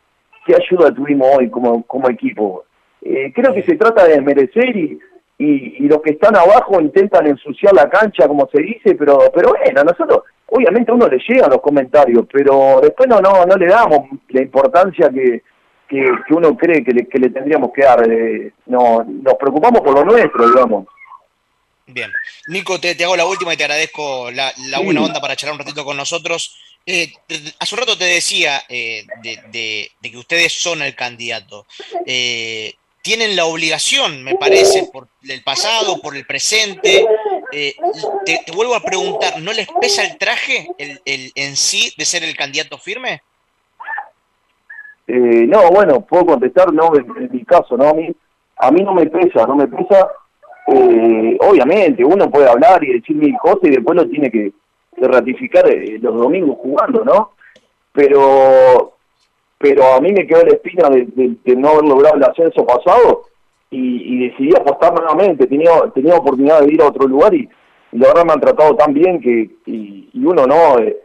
qué ayuda tuvimos hoy como, como equipo. Eh, creo que se trata de merecer y, y, y los que están abajo intentan ensuciar la cancha, como se dice, pero pero bueno, nosotros, obviamente a uno le llegan los comentarios, pero después no no no le damos la importancia que, que, que uno cree que le, que le tendríamos que dar. eh, no, nos preocupamos por lo nuestro, digamos. Bien. Nico, te, te hago la última y te agradezco la, la Sí. buena onda para charlar un ratito con nosotros. Eh, hace un rato te decía eh, de, que ustedes son el candidato. Eh, tienen la obligación, me parece, por el pasado, por el presente. Te, vuelvo a preguntar, ¿no les pesa el traje el, en sí de ser el candidato firme? no, bueno, puedo contestar, no, en, mi caso, ¿no? A mí, a mí no me pesa, no me pesa. obviamente, uno puede hablar y decir mil cosas y después lo tiene que, de ratificar eh, los domingos jugando, ¿no? Pero pero a mí me quedó la espina de, no haber logrado el ascenso pasado y, decidí apostar nuevamente. Tenía, tenía oportunidad de ir a otro lugar y, la verdad me han tratado tan bien que y, uno no eh,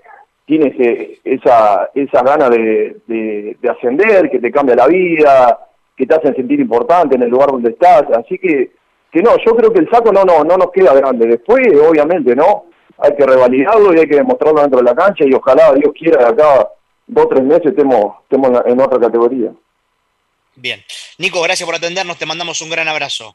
tiene ese, esa, esa gana de, de, ascender, que te cambia la vida, que te hacen sentir importante en el lugar donde estás. Así que, que no, yo creo que el saco no, no, no nos queda grande. Después, obviamente, ¿no? hay que revalidarlo y hay que demostrarlo dentro de la cancha y ojalá Dios quiera de acá dos o tres meses estemos, estemos en otra categoría. Bien. Nico, gracias por atendernos, te mandamos un gran abrazo.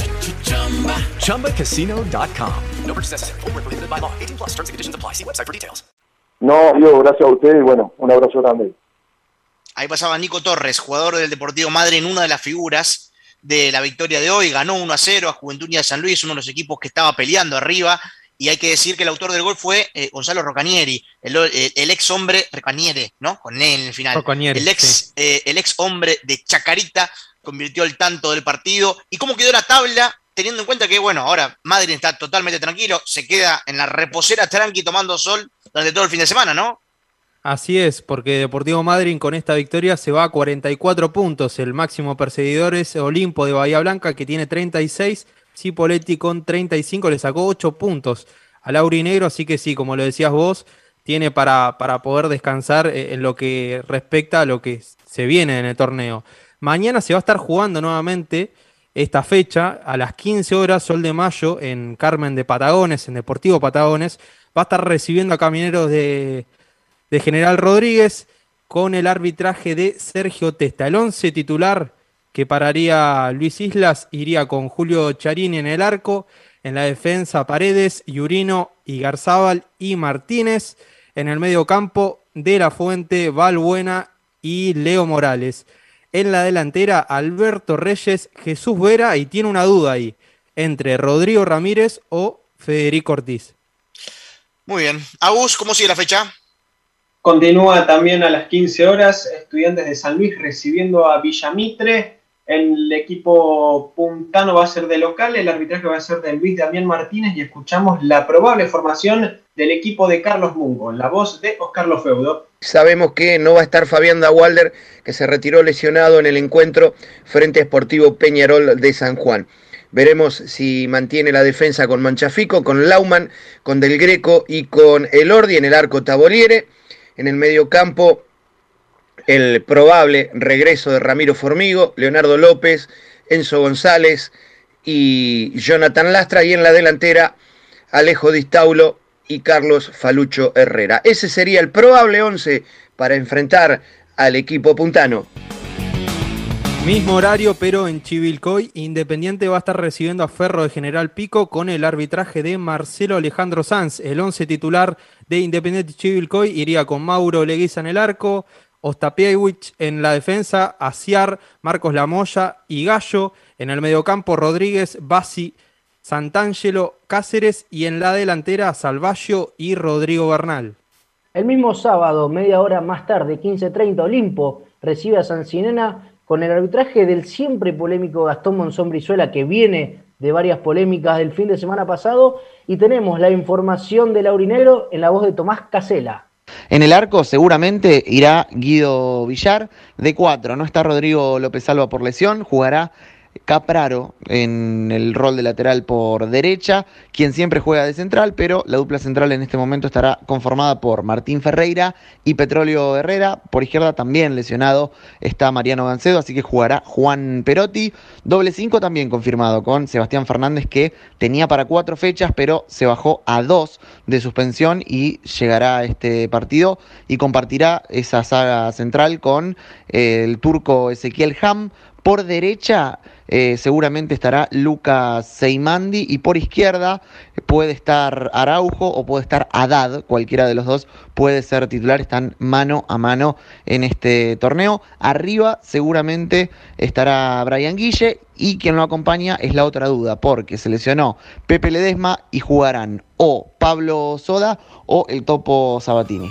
ChumbaCasino.com. No purchase necessary. Forward, prohibited by law. 18 plus terms and conditions apply. See website for details. No, yo, gracias a ustedes y bueno, un abrazo grande. Ahí pasaba Nico Torres, jugador del Deportivo Madre, en una de las figuras de la victoria de hoy, ganó 1 a 0 a Juventud de San Luis, uno de los equipos que estaba peleando arriba, y hay que decir que el autor del gol fue eh, Gonzalo Rocanieri, el, ex hombre, Rocaniere, ¿no? Con él en el final. el, ex, eh, el ex hombre de Chacarita convirtió el tanto del partido. ¿Y cómo quedó la tabla? Teniendo en cuenta que, bueno, ahora Madrid está totalmente tranquilo, se queda en la reposera tranqui tomando sol durante todo el fin de semana, ¿no? Así es, porque Deportivo Madrid con esta victoria se va a 44 puntos. El máximo perseguidor es Olimpo de Bahía Blanca, que tiene 36. Cipoletti con 35 le sacó 8 puntos al Aurinegro, así que sí, como lo decías vos, tiene para, para poder descansar eh, en lo que respecta a lo que se viene en el torneo. Mañana se va a estar jugando nuevamente esta fecha a las 15 horas, Sol de Mayo, en Carmen de Patagones, en Deportivo Patagones. Va a estar recibiendo a Camineros de General Rodríguez con el arbitraje de Sergio Testa. El 11 titular que pararía Luis Islas iría con Julio Charini en el arco, en la defensa Paredes, Yurino y Garzábal y Martínez, en el medio campo De La Fuente, Valbuena y Leo Morales. En la delantera Alberto Reyes, Jesús Vera y tiene una duda ahí entre Rodrigo Ramírez o Federico Ortiz. Muy bien. Agus, ¿cómo sigue la fecha? Continúa también a las 15 horas Estudiantes de San Luis recibiendo a Villamitre. El equipo puntano va a ser de local, el arbitraje va a ser de Luis Damián Martínez y escuchamos la probable formación del equipo de Carlos Mungo, la voz de Oscar Lofeudo. Sabemos que no va a estar Fabián Dawalder, que se retiró lesionado en el encuentro frente a Sportivo Peñarol de San Juan. Veremos si mantiene la defensa con Manchafico, con Lauman, con Del Greco y con Elordi en el arco Taboliere. En el medio campo, el probable regreso de Ramiro Formigo, Leonardo López, Enzo González y Jonathan Lastra. Y en la delantera, Alejo Distaulo y Carlos Falucho Herrera. Ese sería el probable 11 para enfrentar al equipo puntano. Mismo horario, pero en Chivilcoy, Independiente va a estar recibiendo a Ferro de General Pico con el arbitraje de Marcelo Alejandro Sanz. El 11 titular de Independiente Chivilcoy iría con Mauro Leguiza en el arco, Ostapiewicz en la defensa, Asiar, Marcos Lamoya y Gallo. En el mediocampo, Rodríguez, Basi, Santangelo, Cáceres y en la delantera, Salvallo y Rodrigo Bernal. El mismo sábado, media hora más tarde, 15.30, Olimpo recibe a San con el arbitraje del siempre polémico Gastón Monzón Brizuela, que viene de varias polémicas del fin de semana pasado, y tenemos la información del Aurinegro en la voz de Tomás Casela. En el arco seguramente irá Guido Villar de cuatro. No está Rodrigo López Alba por lesión. Jugará Capraro en el rol de lateral por derecha, quien siempre juega de central, pero la dupla central en este momento estará conformada por Martín Ferreira y Petróleo Herrera. Por izquierda también lesionado está Mariano Gancedo, así que jugará Juan Perotti. Doble 5 también confirmado con Sebastián Fernández, que tenía para cuatro fechas, pero se bajó a dos de suspensión y llegará a este partido y compartirá esa saga central con el turco Ezequiel Ham. Por derecha eh, seguramente estará Lucas Seimandi y por izquierda puede estar Araujo o puede estar Haddad, cualquiera de los dos puede ser titular, están mano a mano en este torneo. Arriba seguramente estará Brian Guille y quien lo acompaña es la otra duda, porque se Pepe Ledesma y jugarán o Pablo Soda o el Topo Sabatini.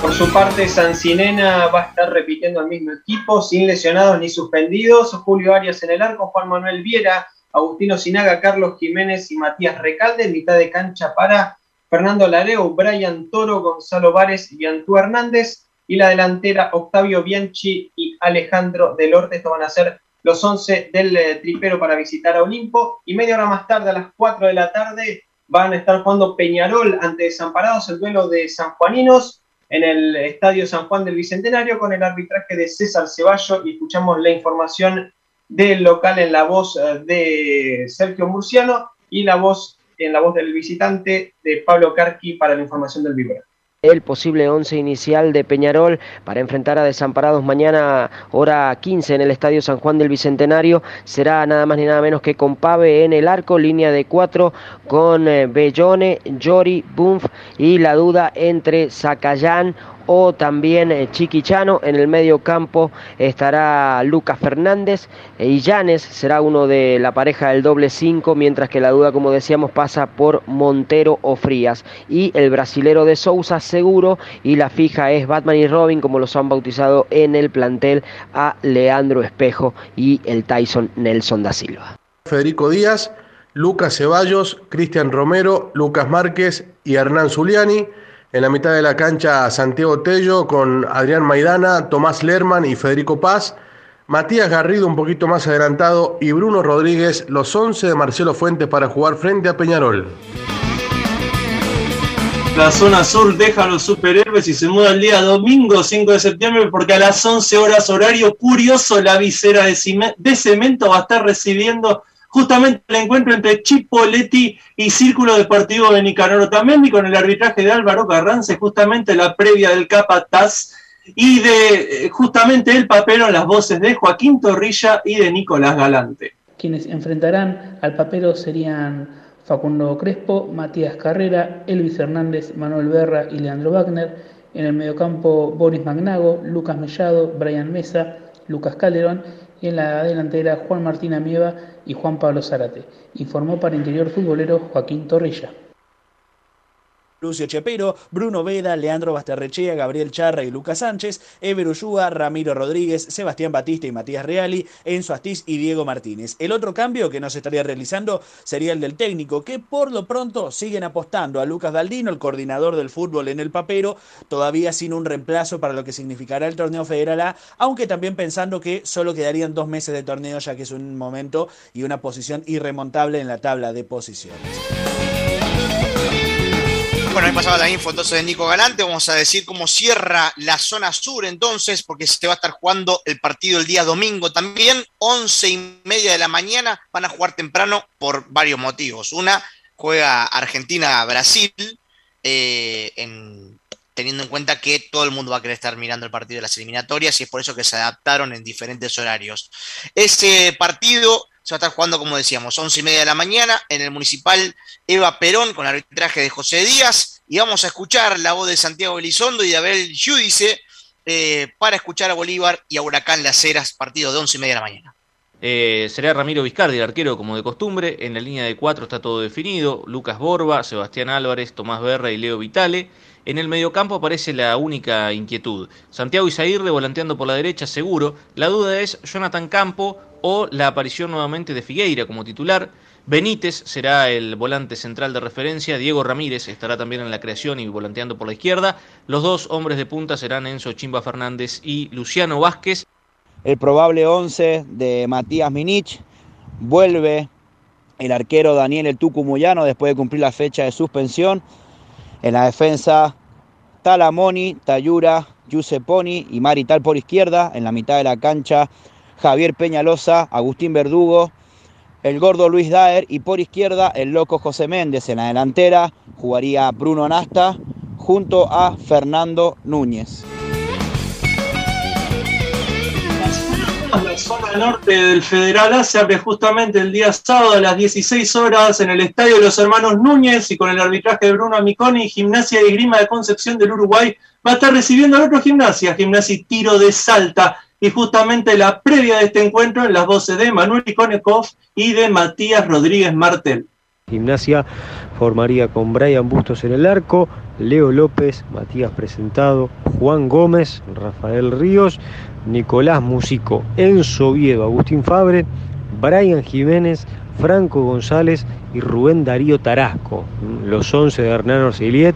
Por su parte, Sancinena va a estar repitiendo el mismo equipo, sin lesionados ni suspendidos. Julio Arias en el arco, Juan Manuel Viera, Agustino Sinaga, Carlos Jiménez y Matías Recalde. Mitad de cancha para Fernando Lareo, Brian Toro, Gonzalo Vares y Antú Hernández. Y la delantera, Octavio Bianchi y Alejandro Delorte. Estos van a ser los 11 del eh, tripero para visitar a Olimpo. Y media hora más tarde, a las 4 de la tarde, van a estar jugando Peñarol ante Desamparados, el duelo de sanjuaninos en el Estadio San Juan del Bicentenario con el arbitraje de César Ceballo y escuchamos la información del local en la voz eh, de Sergio Murciano y la voz en la voz del visitante de Pablo Carqui para la información del Vibra el posible once inicial de Peñarol para enfrentar a Desamparados mañana hora 15 en el Estadio San Juan del Bicentenario. Será nada más ni nada menos que con Pave en el arco, línea de cuatro con eh, Bellone, Yori, Bumf y la duda entre Zacayán o también eh, Chiquichano. En el medio campo estará Lucas Fernández e y Llanes será uno de la pareja del doble 5, mientras que la duda, como decíamos, pasa por Montero o Frías. Y el brasilero de Sousa seguro y la fija es Batman y Robin, como los han bautizado en el plantel a Leandro Espejo y el Tyson Nelson da Silva. Federico Díaz, Lucas Ceballos, Cristian Romero, Lucas Márquez y Hernán Zuliani. En la mitad de la cancha Santiago Tello con Adrián Maidana, Tomás Lerman y Federico Paz. Matías Garrido un poquito más adelantado y Bruno Rodríguez, los 11 de Marcelo Fuentes para jugar frente a Peñarol. La zona sur deja los superhéroes y se muda el día domingo 5 de septiembre porque a las 11 horas horario curioso la visera de cemento va a estar recibiendo justamente el encuentro entre Chipoletti y Círculo Deportivo de Nicanor también y con el arbitraje de Álvaro Carranza, justamente la previa del Capataz y de eh, justamente el papero en las voces de Joaquín Torrilla y de Nicolás Galante. Quienes enfrentarán al papero serían Facundo Crespo, Matías Carrera, Elvis Hernández, Manuel Berra y Leandro Wagner. En el mediocampo Boris Magnago, Lucas Mellado, Brian Mesa, Lucas Calderón en la delantera Juan Martín Amieva y Juan Pablo Zárate. Informó para Interior Futbolero Joaquín Torrilla. Lucio Chepero, Bruno Veda, Leandro Basterrechea, Gabriel Charra y Lucas Sánchez, Ever Ullúa, Ramiro Rodríguez, Sebastián Batista y Matías Reali, Enzo Astiz y Diego Martínez. El otro cambio que no se estaría realizando sería el del técnico, que por lo pronto siguen apostando a Lucas Daldino, el coordinador del fútbol en el papero, todavía sin un reemplazo para lo que significará el torneo federal A, aunque también pensando que solo quedarían dos meses de torneo ya que es un momento y una posición irremontable en la tabla de posiciones. Bueno, ahí pasaba la info entonces de Nico Galante. Vamos a decir cómo cierra la zona sur entonces, porque se va a estar jugando el partido el día domingo también, once y media de la mañana. Van a jugar temprano por varios motivos. Una, juega Argentina-Brasil, eh, teniendo en cuenta que todo el mundo va a querer estar mirando el partido de las eliminatorias y es por eso que se adaptaron en diferentes horarios. Ese partido se va a estar jugando, como decíamos, 11 y media de la mañana en el municipal Eva Perón con arbitraje de José Díaz. Y vamos a escuchar la voz de Santiago Elizondo y de Abel Yudice eh, para escuchar a Bolívar y a Huracán Las Heras, partido de 11 y media de la mañana. Eh, será Ramiro Vizcardi, el arquero, como de costumbre. En la línea de cuatro está todo definido. Lucas Borba, Sebastián Álvarez, Tomás Berra y Leo Vitale. En el mediocampo aparece la única inquietud. Santiago Izaguirre volanteando por la derecha, seguro. La duda es Jonathan Campo o la aparición nuevamente de Figueira como titular. Benítez será el volante central de referencia. Diego Ramírez estará también en la creación y volanteando por la izquierda. Los dos hombres de punta serán Enzo Chimba Fernández y Luciano Vázquez. El probable 11 de Matías Minich. Vuelve el arquero Daniel El Tucu Muyano después de cumplir la fecha de suspensión. En la defensa, Talamoni, Tayura, Giusepponi y Marital por izquierda. En la mitad de la cancha, Javier Peñalosa, Agustín Verdugo, el gordo Luis Daer y por izquierda el loco José Méndez. En la delantera jugaría Bruno Nasta junto a Fernando Núñez. La zona norte del Federal A se abre justamente el día sábado a las 16 horas en el Estadio de los Hermanos Núñez y con el arbitraje de Bruno Amiconi, Gimnasia y Grima de Concepción del Uruguay va a estar recibiendo al otro Gimnasia, Gimnasia Tiro de Salta. Y justamente la previa de este encuentro en las voces de Manuel Ikonekov y de Matías Rodríguez Martel. Gimnasia formaría con Brian Bustos en el arco, Leo López, Matías Presentado, Juan Gómez, Rafael Ríos, Nicolás Musico, Enzo Viedo, Agustín Fabre, Brian Jiménez, Franco González y Rubén Darío Tarasco, los 11 de Hernán Orciliet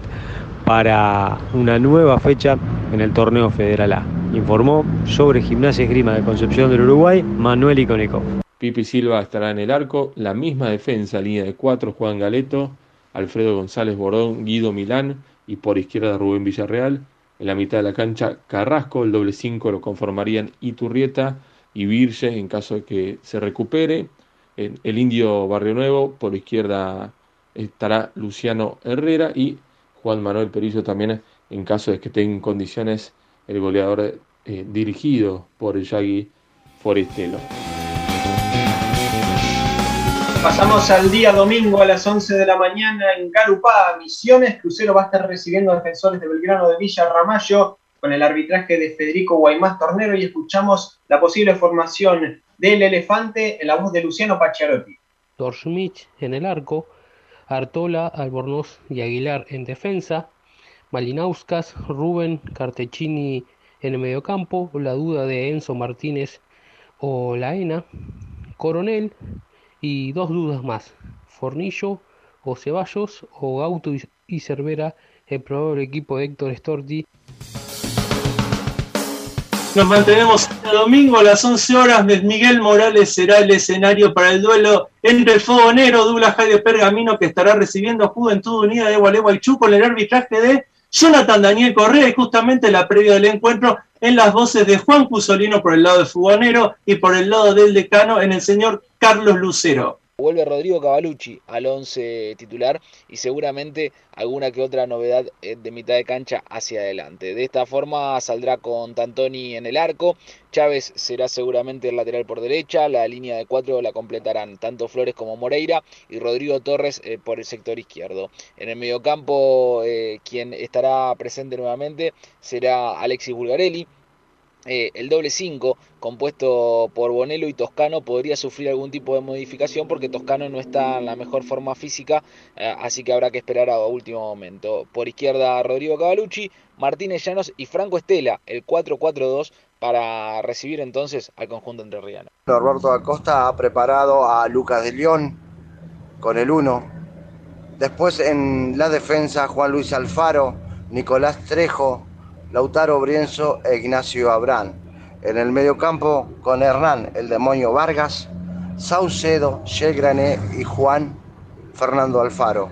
para una nueva fecha en el torneo federal A. Informó sobre Gimnasia Esgrima de Concepción del Uruguay, Manuel Icónico. Pipi Silva estará en el arco, la misma defensa, línea de cuatro, Juan Galeto, Alfredo González Bordón, Guido Milán y por izquierda Rubén Villarreal. En la mitad de la cancha Carrasco, el doble 5 lo conformarían Iturrieta y Virge en caso de que se recupere. En el indio Barrio Nuevo, por izquierda estará Luciano Herrera y Juan Manuel Perillo también en caso de que esté en condiciones el goleador eh, dirigido por Yagi Forestelo. Pasamos al día domingo a las 11 de la mañana en Garupá, Misiones. Crucero va a estar recibiendo defensores de Belgrano de Villa Ramallo con el arbitraje de Federico Guaymás Tornero y escuchamos la posible formación del Elefante en la voz de Luciano Pacharotti. Dorschmidt en el arco, Artola, Albornoz y Aguilar en defensa, Malinauskas, Rubén, Cartecini en el mediocampo, la duda de Enzo Martínez o Laena, Coronel, y dos dudas más, Fornillo o Ceballos o Gauto y Cervera, el probable equipo de Héctor Storti. Nos mantenemos este domingo a las 11 horas. Miguel Morales será el escenario para el duelo entre el fogonero Douglas Jaide Pergamino, que estará recibiendo Juventud Unida de Gualeguaychú con el arbitraje de Jonathan Daniel Correa y justamente la previa del encuentro en las voces de Juan Cusolino por el lado del Fugonero y por el lado del decano en el señor Carlos Lucero. Vuelve Rodrigo Cavalucci al 11 titular y seguramente alguna que otra novedad eh, de mitad de cancha hacia adelante. De esta forma saldrá con Tantoni en el arco, Chávez será seguramente el lateral por derecha, la línea de cuatro la completarán tanto Flores como Moreira y Rodrigo Torres eh, por el sector izquierdo. En el mediocampo eh, quien estará presente nuevamente será Alexis Bulgarelli, eh, el doble 5 compuesto por Bonelo y Toscano podría sufrir algún tipo de modificación porque Toscano no está en la mejor forma física, eh, así que habrá que esperar a último momento. Por izquierda Rodrigo Cavalucci, Martínez Llanos y Franco Estela, el 4-4-2 para recibir entonces al conjunto entrerriano. Norberto Acosta ha preparado a Lucas de León con el 1. Después en la defensa Juan Luis Alfaro, Nicolás Trejo, Lautaro Brienzo e Ignacio Abrán. En el mediocampo con Hernán, el demonio Vargas, Saucedo, Yelgrané y Juan Fernando Alfaro.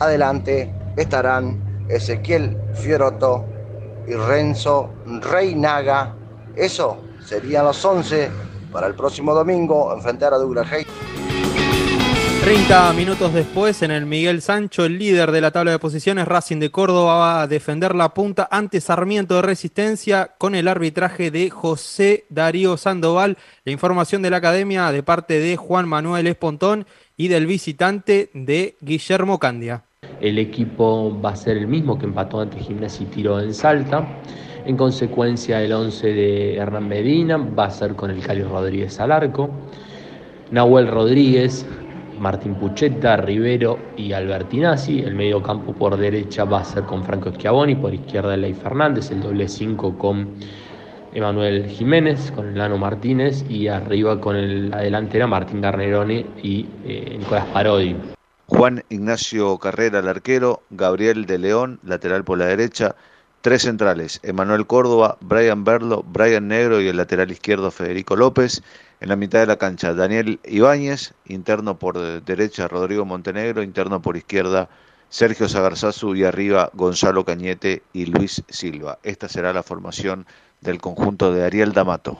Adelante estarán Ezequiel Fioroto y Renzo Reinaga. Eso serían los 11 para el próximo domingo enfrentar a Douglas Hay. 30 minutos después, en el Miguel Sancho, el líder de la tabla de posiciones, Racing de Córdoba va a defender la punta ante Sarmiento de Resistencia con el arbitraje de José Darío Sandoval. La información de la academia de parte de Juan Manuel Espontón y del visitante de Guillermo Candia. El equipo va a ser el mismo que empató ante Gimnasia y Tiro en Salta. En consecuencia, el 11 de Hernán Medina va a ser con el Cali Rodríguez al arco. Nahuel Rodríguez, Martín Pucheta, Rivero y Albertinazzi. El medio campo por derecha va a ser con Franco Schiavoni, por izquierda Ley Fernández, el doble 5 con Emanuel Jiménez, con Lano Martínez y arriba con el, la delantera Martín Garnerone y eh, Nicolás Parodi. Juan Ignacio Carrera, el arquero, Gabriel de León, lateral por la derecha, tres centrales, Emanuel Córdoba, Brian Berlo, Brian Negro y el lateral izquierdo Federico López. En la mitad de la cancha, Daniel Ibáñez, interno por derecha Rodrigo Montenegro, interno por izquierda Sergio Sagarzazu y arriba Gonzalo Cañete y Luis Silva. Esta será la formación del conjunto de Ariel D'Amato.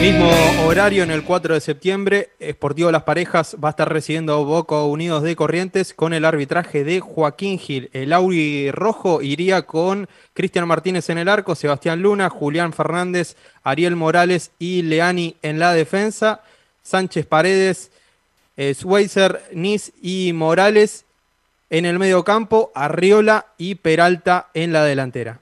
Mismo horario en el 4 de septiembre, Sportivo Las Parejas va a estar recibiendo Boca Unidos de Corrientes con el arbitraje de Joaquín Gil. El Auri Rojo iría con Cristian Martínez en el arco, Sebastián Luna, Julián Fernández, Ariel Morales y Leani en la defensa, Sánchez Paredes, eh, Schweizer, Nis y Morales en el medio campo, Arriola y Peralta en la delantera.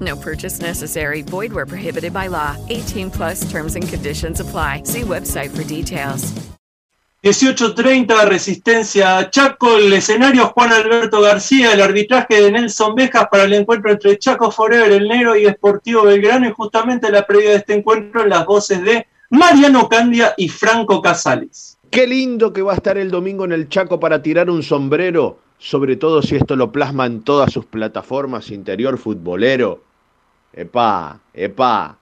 No purchase necessary. Void where prohibited by law. 18 plus terms and conditions apply. See website for details. 18.30, Resistencia Chaco, el escenario Juan Alberto García, el arbitraje de Nelson Bejas para el encuentro entre Chaco Forever, el Negro y Esportivo Belgrano, y justamente la previa de este encuentro, las voces de Mariano Candia y Franco Casales. Qué lindo que va a estar el domingo en el Chaco para tirar un sombrero, sobre todo si esto lo plasma en todas sus plataformas interior futbolero. Epa, epa,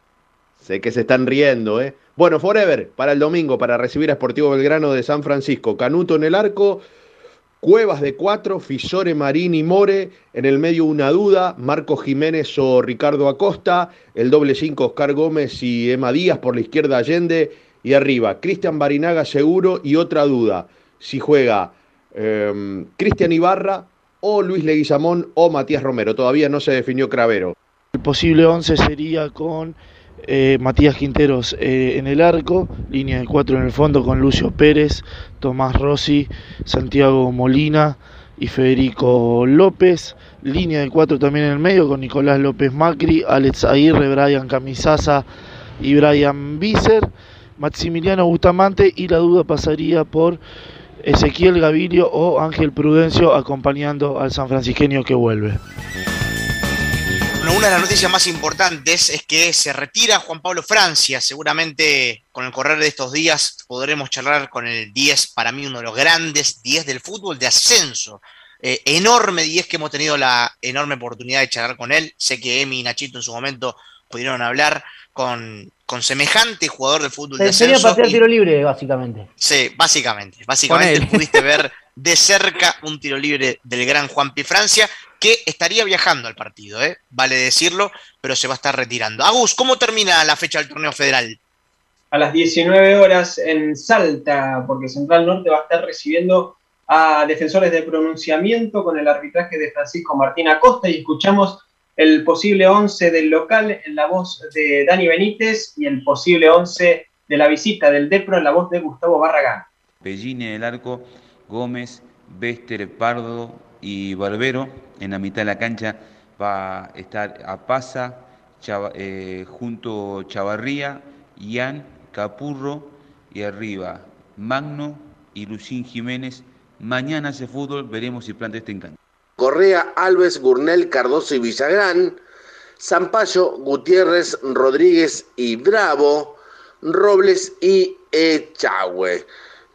sé que se están riendo, ¿eh? Bueno, Forever, para el domingo, para recibir a Sportivo Belgrano de San Francisco. Canuto en el arco, Cuevas de cuatro, Fisore, Marín y More. En el medio una duda, Marco Jiménez o Ricardo Acosta. El doble cinco, Oscar Gómez y Emma Díaz por la izquierda Allende. Y arriba, Cristian Barinaga seguro y otra duda. Si juega eh, Cristian Ibarra o Luis Leguizamón o Matías Romero. Todavía no se definió Cravero. El posible 11 sería con eh, Matías Quinteros eh, en el arco, línea de cuatro en el fondo con Lucio Pérez, Tomás Rossi, Santiago Molina y Federico López, línea de cuatro también en el medio con Nicolás López Macri, Alex Aguirre, Brian Camisasa y Brian Visser, Maximiliano Bustamante y la duda pasaría por Ezequiel Gavirio o Ángel Prudencio acompañando al San Francisqueño que vuelve. Bueno, una de las noticias más importantes es que se retira Juan Pablo Francia. Seguramente con el correr de estos días podremos charlar con el 10, para mí uno de los grandes 10 del fútbol de ascenso. Eh, enorme 10 que hemos tenido la enorme oportunidad de charlar con él. Sé que Emi y Nachito en su momento pudieron hablar con, con semejante jugador de fútbol de Sería ascenso. patear y- tiro libre, básicamente. Sí, básicamente. Básicamente pudiste ver de cerca un tiro libre del gran Juanpi Francia, que estaría viajando al partido, ¿eh? vale decirlo, pero se va a estar retirando. Agus, ¿cómo termina la fecha del torneo federal? a las 19 horas en Salta, porque Central Norte va a estar recibiendo a defensores de pronunciamiento con el arbitraje de Francisco Martín Acosta y escuchamos el posible 11 del local en la voz de Dani Benítez y el posible 11 de la visita del Depro en la voz de Gustavo Barragán. Bellini en el arco, Gómez, Bester, Pardo y Barbero. En la mitad de la cancha va a estar Apaza, Chava- eh, junto Chavarría, Ian, Capurro y arriba Magno y Lucín Jiménez. Mañana hace fútbol, veremos si planta este encanto. Correa, Alves, Gurnel, Cardoso y Villagrán, Zampayo, Gutiérrez, Rodríguez y Bravo, Robles y Echagüe.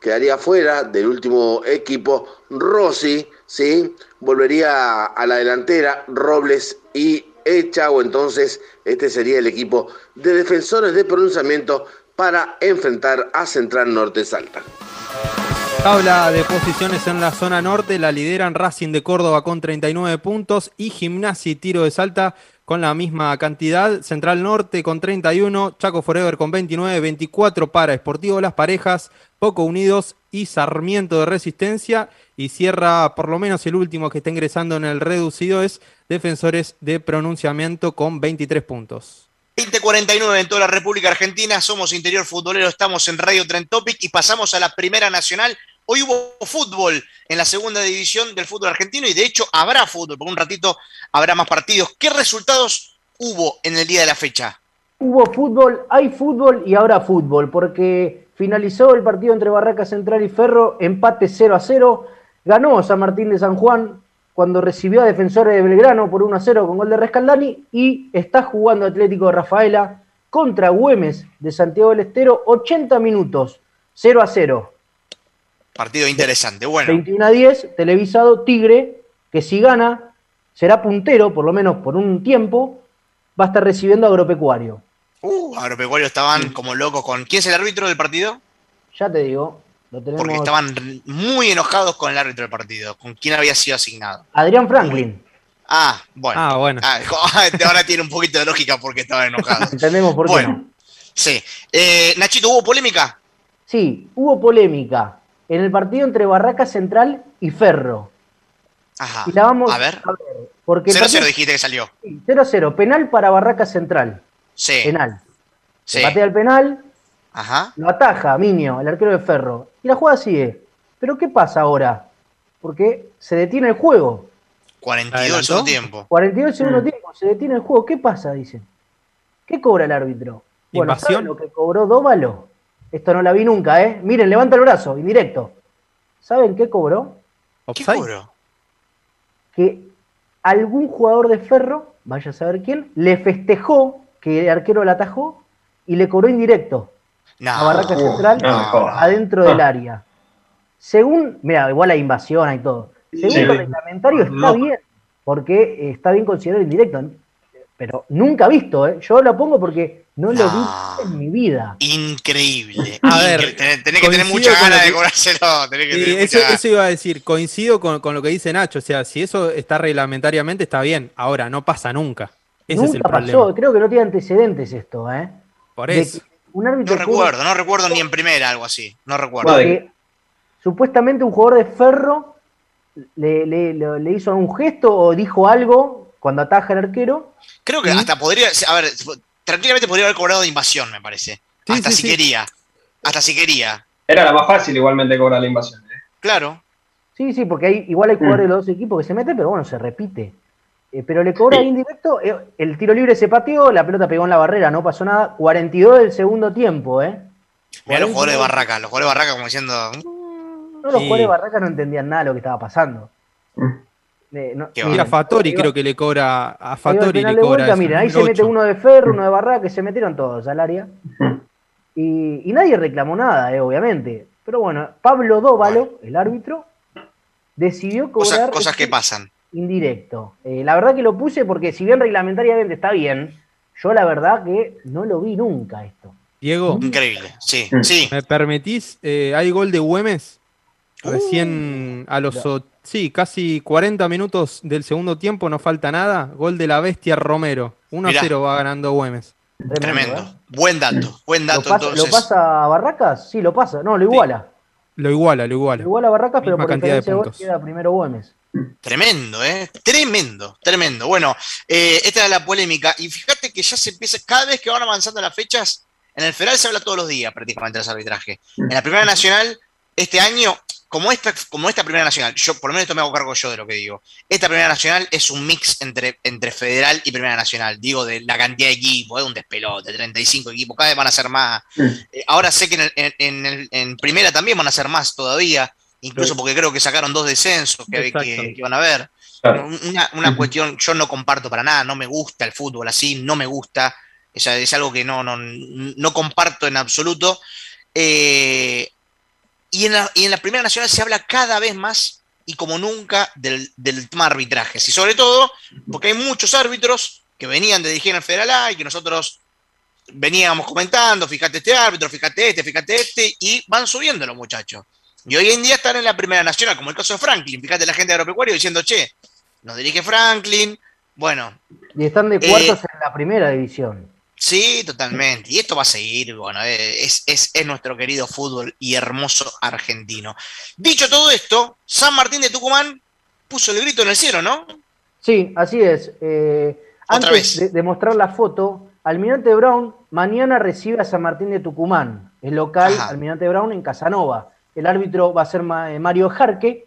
Quedaría fuera del último equipo Rossi, ¿sí? Volvería a la delantera Robles y Echagüe. Entonces, este sería el equipo de defensores de pronunciamiento para enfrentar a Central Norte Salta. Tabla de posiciones en la zona norte, la lideran Racing de Córdoba con 39 puntos y Gimnasia y Tiro de Salta con la misma cantidad. Central Norte con 31, Chaco Forever con 29, 24 para Sportivo Las Parejas, Poco Unidos y Sarmiento de Resistencia. Y cierra, por lo menos el último que está ingresando en el reducido, es Defensores de Pronunciamiento con 23 puntos. 2049 en toda la República Argentina, somos Interior Futbolero, estamos en Radio Trend Topic y pasamos a la Primera Nacional. Hoy hubo fútbol en la segunda división del fútbol argentino y de hecho habrá fútbol, por un ratito habrá más partidos. ¿Qué resultados hubo en el día de la fecha? Hubo fútbol, hay fútbol y habrá fútbol, porque finalizó el partido entre Barraca Central y Ferro, empate 0 a 0. Ganó San Martín de San Juan cuando recibió a Defensores de Belgrano por 1 a 0 con gol de Rescaldani y está jugando Atlético de Rafaela contra Güemes de Santiago del Estero, 80 minutos, 0 a 0. Partido interesante, bueno. 21 a 10, televisado Tigre, que si gana será puntero, por lo menos por un tiempo, va a estar recibiendo Agropecuario. Uh, Agropecuario estaban como locos con. ¿Quién es el árbitro del partido? Ya te digo, lo tenemos. Porque estaban muy enojados con el árbitro del partido, con quién había sido asignado. Adrián Franklin. Ah, bueno. Ah, bueno. Ah, *laughs* ahora tiene un poquito de lógica porque estaban enojados. *laughs* Entendemos por qué. Bueno, no. sí. Eh, Nachito, ¿hubo polémica? Sí, hubo polémica en el partido entre Barraca Central y Ferro. Ajá. Y la vamos a ver. Porque el 0-0 partido- dijiste que salió. Sí, 0-0, penal para Barraca Central. Sí. Penal. Sí. Se patea el penal, Ajá. lo ataja Miño, el arquero de Ferro. Y la jugada sigue. Pero ¿qué pasa ahora? Porque se detiene el juego. 42 el segundo tiempo. 42 el Mm. segundo tiempo, se detiene el juego. ¿Qué pasa? Dicen. ¿Qué cobra el árbitro? Bueno, ¿Invasión? ¿saben lo que cobró Dóvalo? Esto no la vi nunca, ¿eh? Miren, levanta el brazo, indirecto. ¿Saben qué cobró? ¿Qué cobró? Que algún jugador de Ferro, vaya a saber quién, le festejó que el arquero la atajó y le cobró indirecto No. a Barraca Central no adentro del área. Según, mira, igual hay invasión, hay todo. Según Sí. lo reglamentario está No. bien, porque está bien considerado indirecto. Pero nunca visto, ¿eh? Yo lo pongo porque no lo vi en mi vida. Increíble. A ver, tenés, tenés que tener mucha con ganas lo de que- cobrárselo. Tenés que Sí, tener eso, mucha- eso iba a decir, coincido con, con lo que dice Nacho, o sea, si eso está reglamentariamente está bien, ahora no pasa nunca. Ese es el nunca problema. pasó, creo que no tiene antecedentes esto, ¿eh? Por eso. Un árbitro No recuerdo, no recuerdo ni en primera algo así. No recuerdo. porque supuestamente un jugador de Ferro le, le- le- le hizo algún gesto o dijo algo cuando ataja al arquero. Creo que hasta podría. A ver, tranquilamente podría haber cobrado de invasión, me parece. hasta sí, si sí. quería. Hasta si quería. Era la más fácil igualmente cobrar la invasión. ¿eh? Claro. Sí, sí, porque hay, igual hay jugadores Mm. de los dos equipos que se meten, pero bueno, se repite. Eh, pero le cobra indirecto, eh, el tiro libre se pateó, la pelota pegó en la barrera, no pasó nada. 42 del segundo tiempo, ¿eh? Mirá los 42. jugadores de Barraca. Los jugadores de Barraca como diciendo. No, los Sí. jugadores de Barraca no entendían nada de lo que estaba pasando. Eh, no- Y a Fatori creo que le cobra, a Fatori le cobra vuelta, eso, miren, ahí se mete uno de Ferro, uno de Barraca, que se metieron todos al área. Y, y nadie reclamó nada, eh, obviamente. Pero bueno, Pablo Dóvalo, el árbitro, decidió Cosas, cobrar cosas que este pasan. Indirecto. Eh, la verdad que lo puse porque si bien reglamentariamente está bien, yo la verdad que no lo vi nunca esto. Diego, Increíble. Sí, Mm. sí. ¿me permitís? Eh, hay gol de Güemes. Recién a los sí, casi 40 minutos del segundo tiempo, no falta nada. Gol de la bestia Romero. 1 a Mirá. 0 va ganando Güemes. Tremendo. Buen dato. Buen ¿Lo dato, pasa, entonces. ¿Lo pasa a Barracas? Sí, lo pasa. No, lo iguala. Lo iguala, lo iguala. Lo iguala a Barracas, pero Misma por cantidad de puntos. queda primero Güemes. Tremendo, ¿eh? Tremendo, tremendo. Bueno, eh, esta era la polémica. Y fíjate que ya se empieza, cada vez que van avanzando las fechas, en el Federal se habla todos los días prácticamente de los arbitrajes. En la Primera Nacional, este año, como esta, como esta Primera Nacional, yo por lo menos esto me hago cargo yo de lo que digo. Esta Primera Nacional es un mix entre, entre Federal y Primera Nacional. Digo, de la cantidad de equipos, es un despelote, 35 equipos, cada vez van a ser más. Eh, ahora sé que en, el- en- en el- en Primera también van a ser más todavía, incluso porque creo que sacaron dos descensos que, que, que van a ver. Claro. Una, una cuestión, yo no comparto para nada, no me gusta el fútbol así, no me gusta, es, es algo que no, no, no comparto en absoluto. Eh, y, en la, y en la Primera Nacional se habla cada vez más y como nunca del, del tema arbitrajes. Y sobre todo porque hay muchos árbitros que venían de dirigir en Federal A y que nosotros veníamos comentando, fíjate este árbitro, fíjate este, fíjate este, y van subiendo los muchachos. Y hoy en día están en la Primera Nacional, como el caso de Franklin. Fíjate la gente de agropecuario diciendo, che, nos dirige Franklin. Bueno, Y están de Eh, cuartos en la primera división. Sí, totalmente. Y esto va a seguir, bueno, eh, es, es, es nuestro querido fútbol y hermoso argentino. Dicho todo esto, San Martín de Tucumán puso el grito en el cielo, ¿no? Sí, así es. Eh, Otra antes vez. de, de mostrar la foto, Almirante Brown mañana recibe a San Martín de Tucumán. Es local Ajá. Almirante Brown en Casanova. El árbitro va a ser eh, Mario Jarque.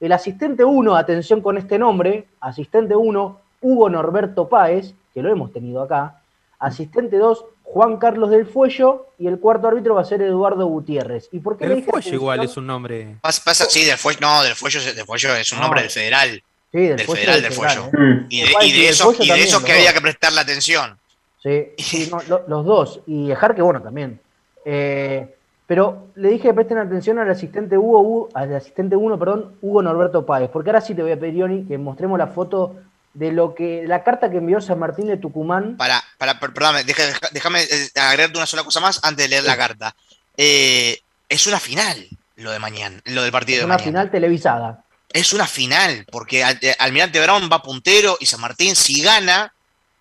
El asistente 1, atención con este nombre, asistente 1, Hugo Norberto Páez, que lo hemos tenido acá. Asistente 2, Juan Carlos del Fuello. Y el cuarto árbitro va a ser Eduardo Gutiérrez. ¿Y por qué le El dije Fuelle igual es un nombre. Pasa, pasa- sí, del fuello, no, del fuello, es- del fuello es un No. nombre del federal. Sí, del, del Fuello federal, y del Federal, Fuello. ¿eh? Y de, y de del esos, Fuello y de también, esos los que había que prestarle atención. Sí, sí, no, lo- los dos. Y Jarque, bueno, también. Eh, pero le dije que presten atención al asistente Hugo, Hugo- al asistente 1, perdón, Hugo Norberto Páez, porque ahora sí te voy a pedir, Oni, que mostremos la foto de lo que, la carta que envió San Martín de Tucumán. Para, para, per- perdóname, déjame eh, agregarte una sola cosa más antes de leer la carta. Eh, es una final lo de mañana, lo del partido Es de una mañana. final televisada. Es una final, porque eh, Almirante Brown va puntero y San Martín, si gana,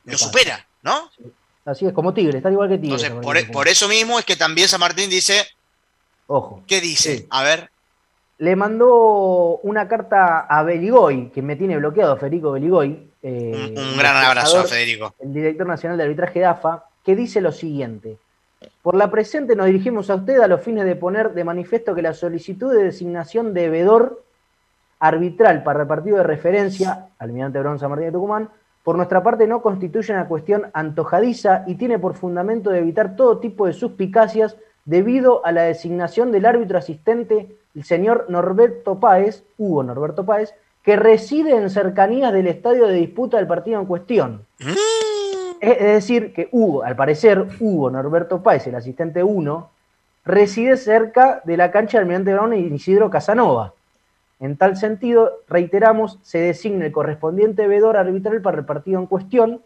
lo supera, ¿no? Así es, como Tigre, está igual que Tigre. Entonces, por eso mismo es que también San Martín dice, Ojo. ¿qué dice? A ver, Le mandó una carta a Beligoy, que me tiene bloqueado, Federico Beligoy. eh, un gran abrazo a Federico. el director nacional de arbitraje de AFA, que dice lo siguiente. Por la presente nos dirigimos a usted a los fines de poner de manifiesto que la solicitud de designación de veedor arbitral para el partido de referencia, Almirante Brown San Martín de Tucumán, por nuestra parte no constituye una cuestión antojadiza y tiene por fundamento de evitar todo tipo de suspicacias debido a la designación del árbitro asistente, el señor Norberto Páez, Hugo Norberto Páez, que reside en cercanías del estadio de disputa del partido en cuestión. Es es decir, que Hugo, al parecer, Hugo Norberto Páez, el asistente 1, reside cerca de la cancha del Almirante Brown y Isidro Casanova. En tal sentido, reiteramos, se designa el correspondiente veedor arbitral para el partido en cuestión,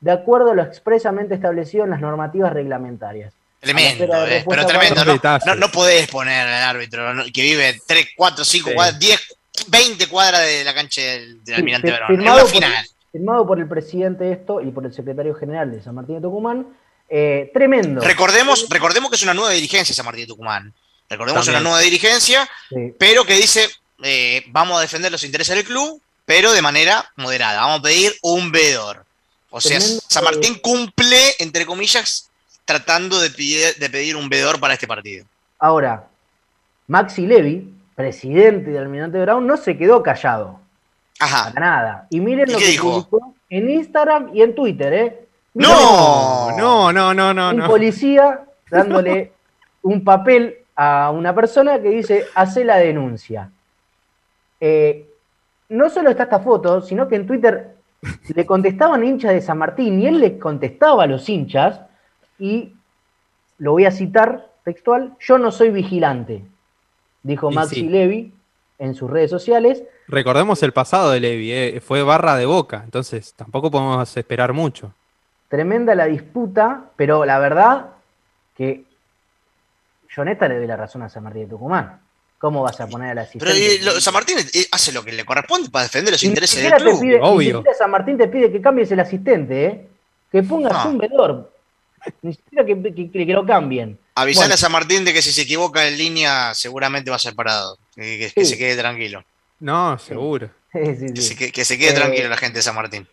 de acuerdo a lo expresamente establecido en las normativas reglamentarias. Tremendo, eh, pero respuesta tremendo, ¿no? No, no podés poner al árbitro ¿no? que vive 3, 4, 5 Sí. cuadras, 10, 20 cuadras de la cancha del, del Almirante. Es firmado una por- final. Firmado por el presidente esto y por el secretario general de San Martín de Tucumán. Eh, tremendo. Recordemos, recordemos que es una nueva dirigencia San Martín de Tucumán. Recordemos También. una nueva dirigencia, Sí. pero que dice, eh, vamos a defender los intereses del club, pero de manera moderada. Vamos a pedir un veedor. O sea, Tremendo. San Martín cumple, entre comillas, tratando de pedir, de pedir un veedor para este partido. Ahora, Maxi Levy, presidente de Almirante Brown, no se quedó callado. Ajá. Para nada. Y miren ¿Y lo qué que dijo? publicó en Instagram y en Twitter, ¿eh? Miren No, no, no, no, no, un no. policía *laughs* dándole un papel a una persona que dice, hace la denuncia. Eh, no solo está esta foto, sino que en Twitter le contestaban hinchas de San Martín y él les contestaba a los hinchas y lo voy a citar textual, yo no soy vigilante, dijo Maxi sí. Levy en sus redes sociales. Recordemos el pasado de Levi, eh, fue barra de boca, entonces tampoco podemos esperar mucho. Tremenda la disputa, pero la verdad que yo neta le doy la razón a San Martín de Tucumán. ¿Cómo vas a poner a la Pero eh, lo- San Martín eh, hace lo que le corresponde para defender los intereses del club. pide, siquiera San Martín te pide que cambies el asistente, ¿eh? que pongas No. un vedor. Ni siquiera que, que- que lo cambien. Avisale Bueno, a San Martín de que si se equivoca en línea seguramente va a ser parado. Que, que- que se quede tranquilo. No, seguro. sí, *laughs* sí, sí. Que se, que- que se quede Eh, tranquilo la gente de San Martín.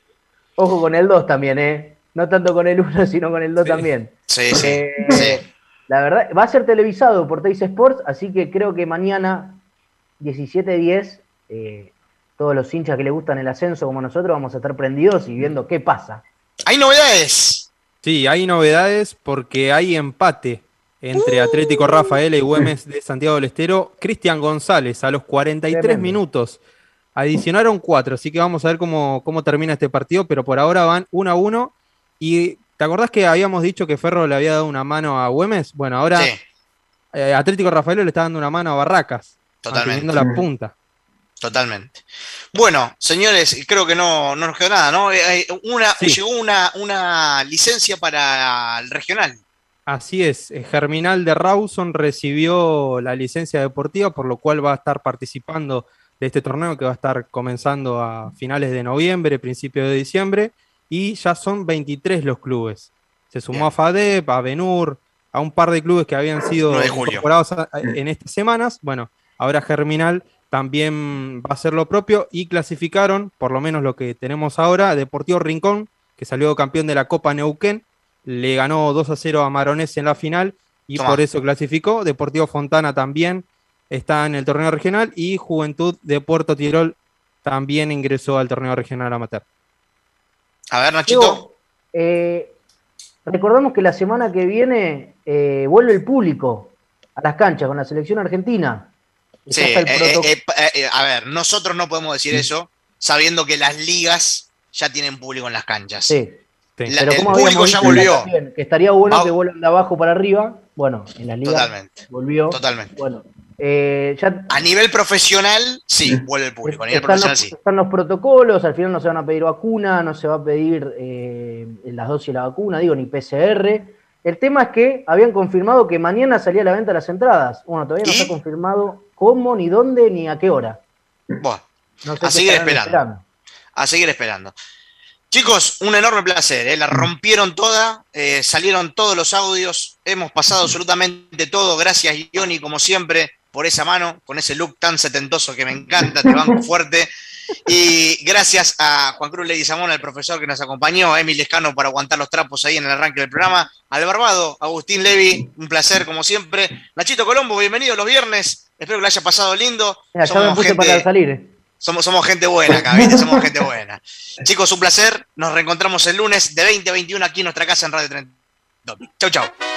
Ojo con el 2 también, ¿eh? No tanto con el 1, *laughs* sino con el 2 también. Sí, sí, Eh, sí. La verdad, va a ser televisado por Teis Sports, así que creo que mañana, 17-10, eh, todos los hinchas que le gustan el ascenso como nosotros vamos a estar prendidos y viendo qué pasa. Hay novedades. Sí, hay novedades porque hay empate entre Atlético Rafaela y Güemes de Santiago del Estero. Cristian González a los 43 Tremendo. minutos. Adicionaron cuatro, así que vamos a ver cómo, cómo termina este partido, pero por ahora van 1 a 1. Y ¿te acordás que habíamos dicho que Ferro le había dado una mano a Güemes? Bueno, ahora Sí. eh, Atlético Rafaela le está dando una mano a Barracas, Totalmente. manteniendo la punta. Totalmente. Bueno, señores, creo que no, no nos quedó nada, ¿no? Eh, eh, Una, Sí. Llegó una, una licencia para el regional. Así es, eh, Germinal de Rawson recibió la licencia deportiva, por lo cual va a estar participando de este torneo que va a estar comenzando a finales de noviembre, principio de diciembre, y ya son 23 los clubes. Se sumó a FADEP, a Benur, a un par de clubes que habían sido 9 de julio. incorporados en estas semanas. Bueno, ahora Germinal también va a hacer lo propio y clasificaron, por lo menos lo que tenemos ahora, Deportivo Rincón, que salió campeón de la Copa Neuquén, le ganó 2 a 0 a Maronés en la final y por eso clasificó. Deportivo Fontana también está en el torneo regional y Juventud de Puerto Tirol también ingresó al torneo regional amateur. A ver, Nachito. Diego, eh, recordamos que la semana que viene eh, vuelve el público a las canchas con la selección argentina. Y Sí, eh, eh, eh, a ver, nosotros no podemos decir eso sabiendo que las ligas ya tienen público en las canchas. Sí. La- Pero el como público ya volvió. que estaría bueno Ah. que vuelvan de abajo para arriba. Bueno, en las ligas Totalmente. volvió. Totalmente. Bueno, eh, ya A nivel profesional, sí, vuelve el público. A nivel están profesional, los, sí. están los protocolos, al final no se van a pedir vacuna, no se va a pedir eh, las dosis de la vacuna, digo, ni PCR. El tema es que habían confirmado que mañana salía a la venta las entradas. Bueno, todavía no está confirmado cómo, ni dónde, ni a qué hora. Bueno, No sé a seguir esperando. A seguir esperando. Chicos, un enorme placer, ¿eh? la rompieron toda, eh, salieron todos los audios, hemos pasado absolutamente todo, gracias Ioni como siempre por esa mano, con ese look tan setentoso que me encanta, te banco fuerte, *laughs* y gracias a Juan Cruz Leguizamón, el profesor que nos acompañó, a Emil Escano por aguantar los trapos ahí en el arranque del programa, al barbado, Agustín Levi, un placer como siempre, Nachito Colombo, bienvenido los viernes, espero que lo haya pasado lindo, Mira, ya me puse para salir. eh. somos, somos gente buena acá, ¿viste? *laughs* Somos gente buena. Chicos, un placer. Nos reencontramos el lunes de 20 a 21 aquí en nuestra casa en Radio 30. Chau, chau.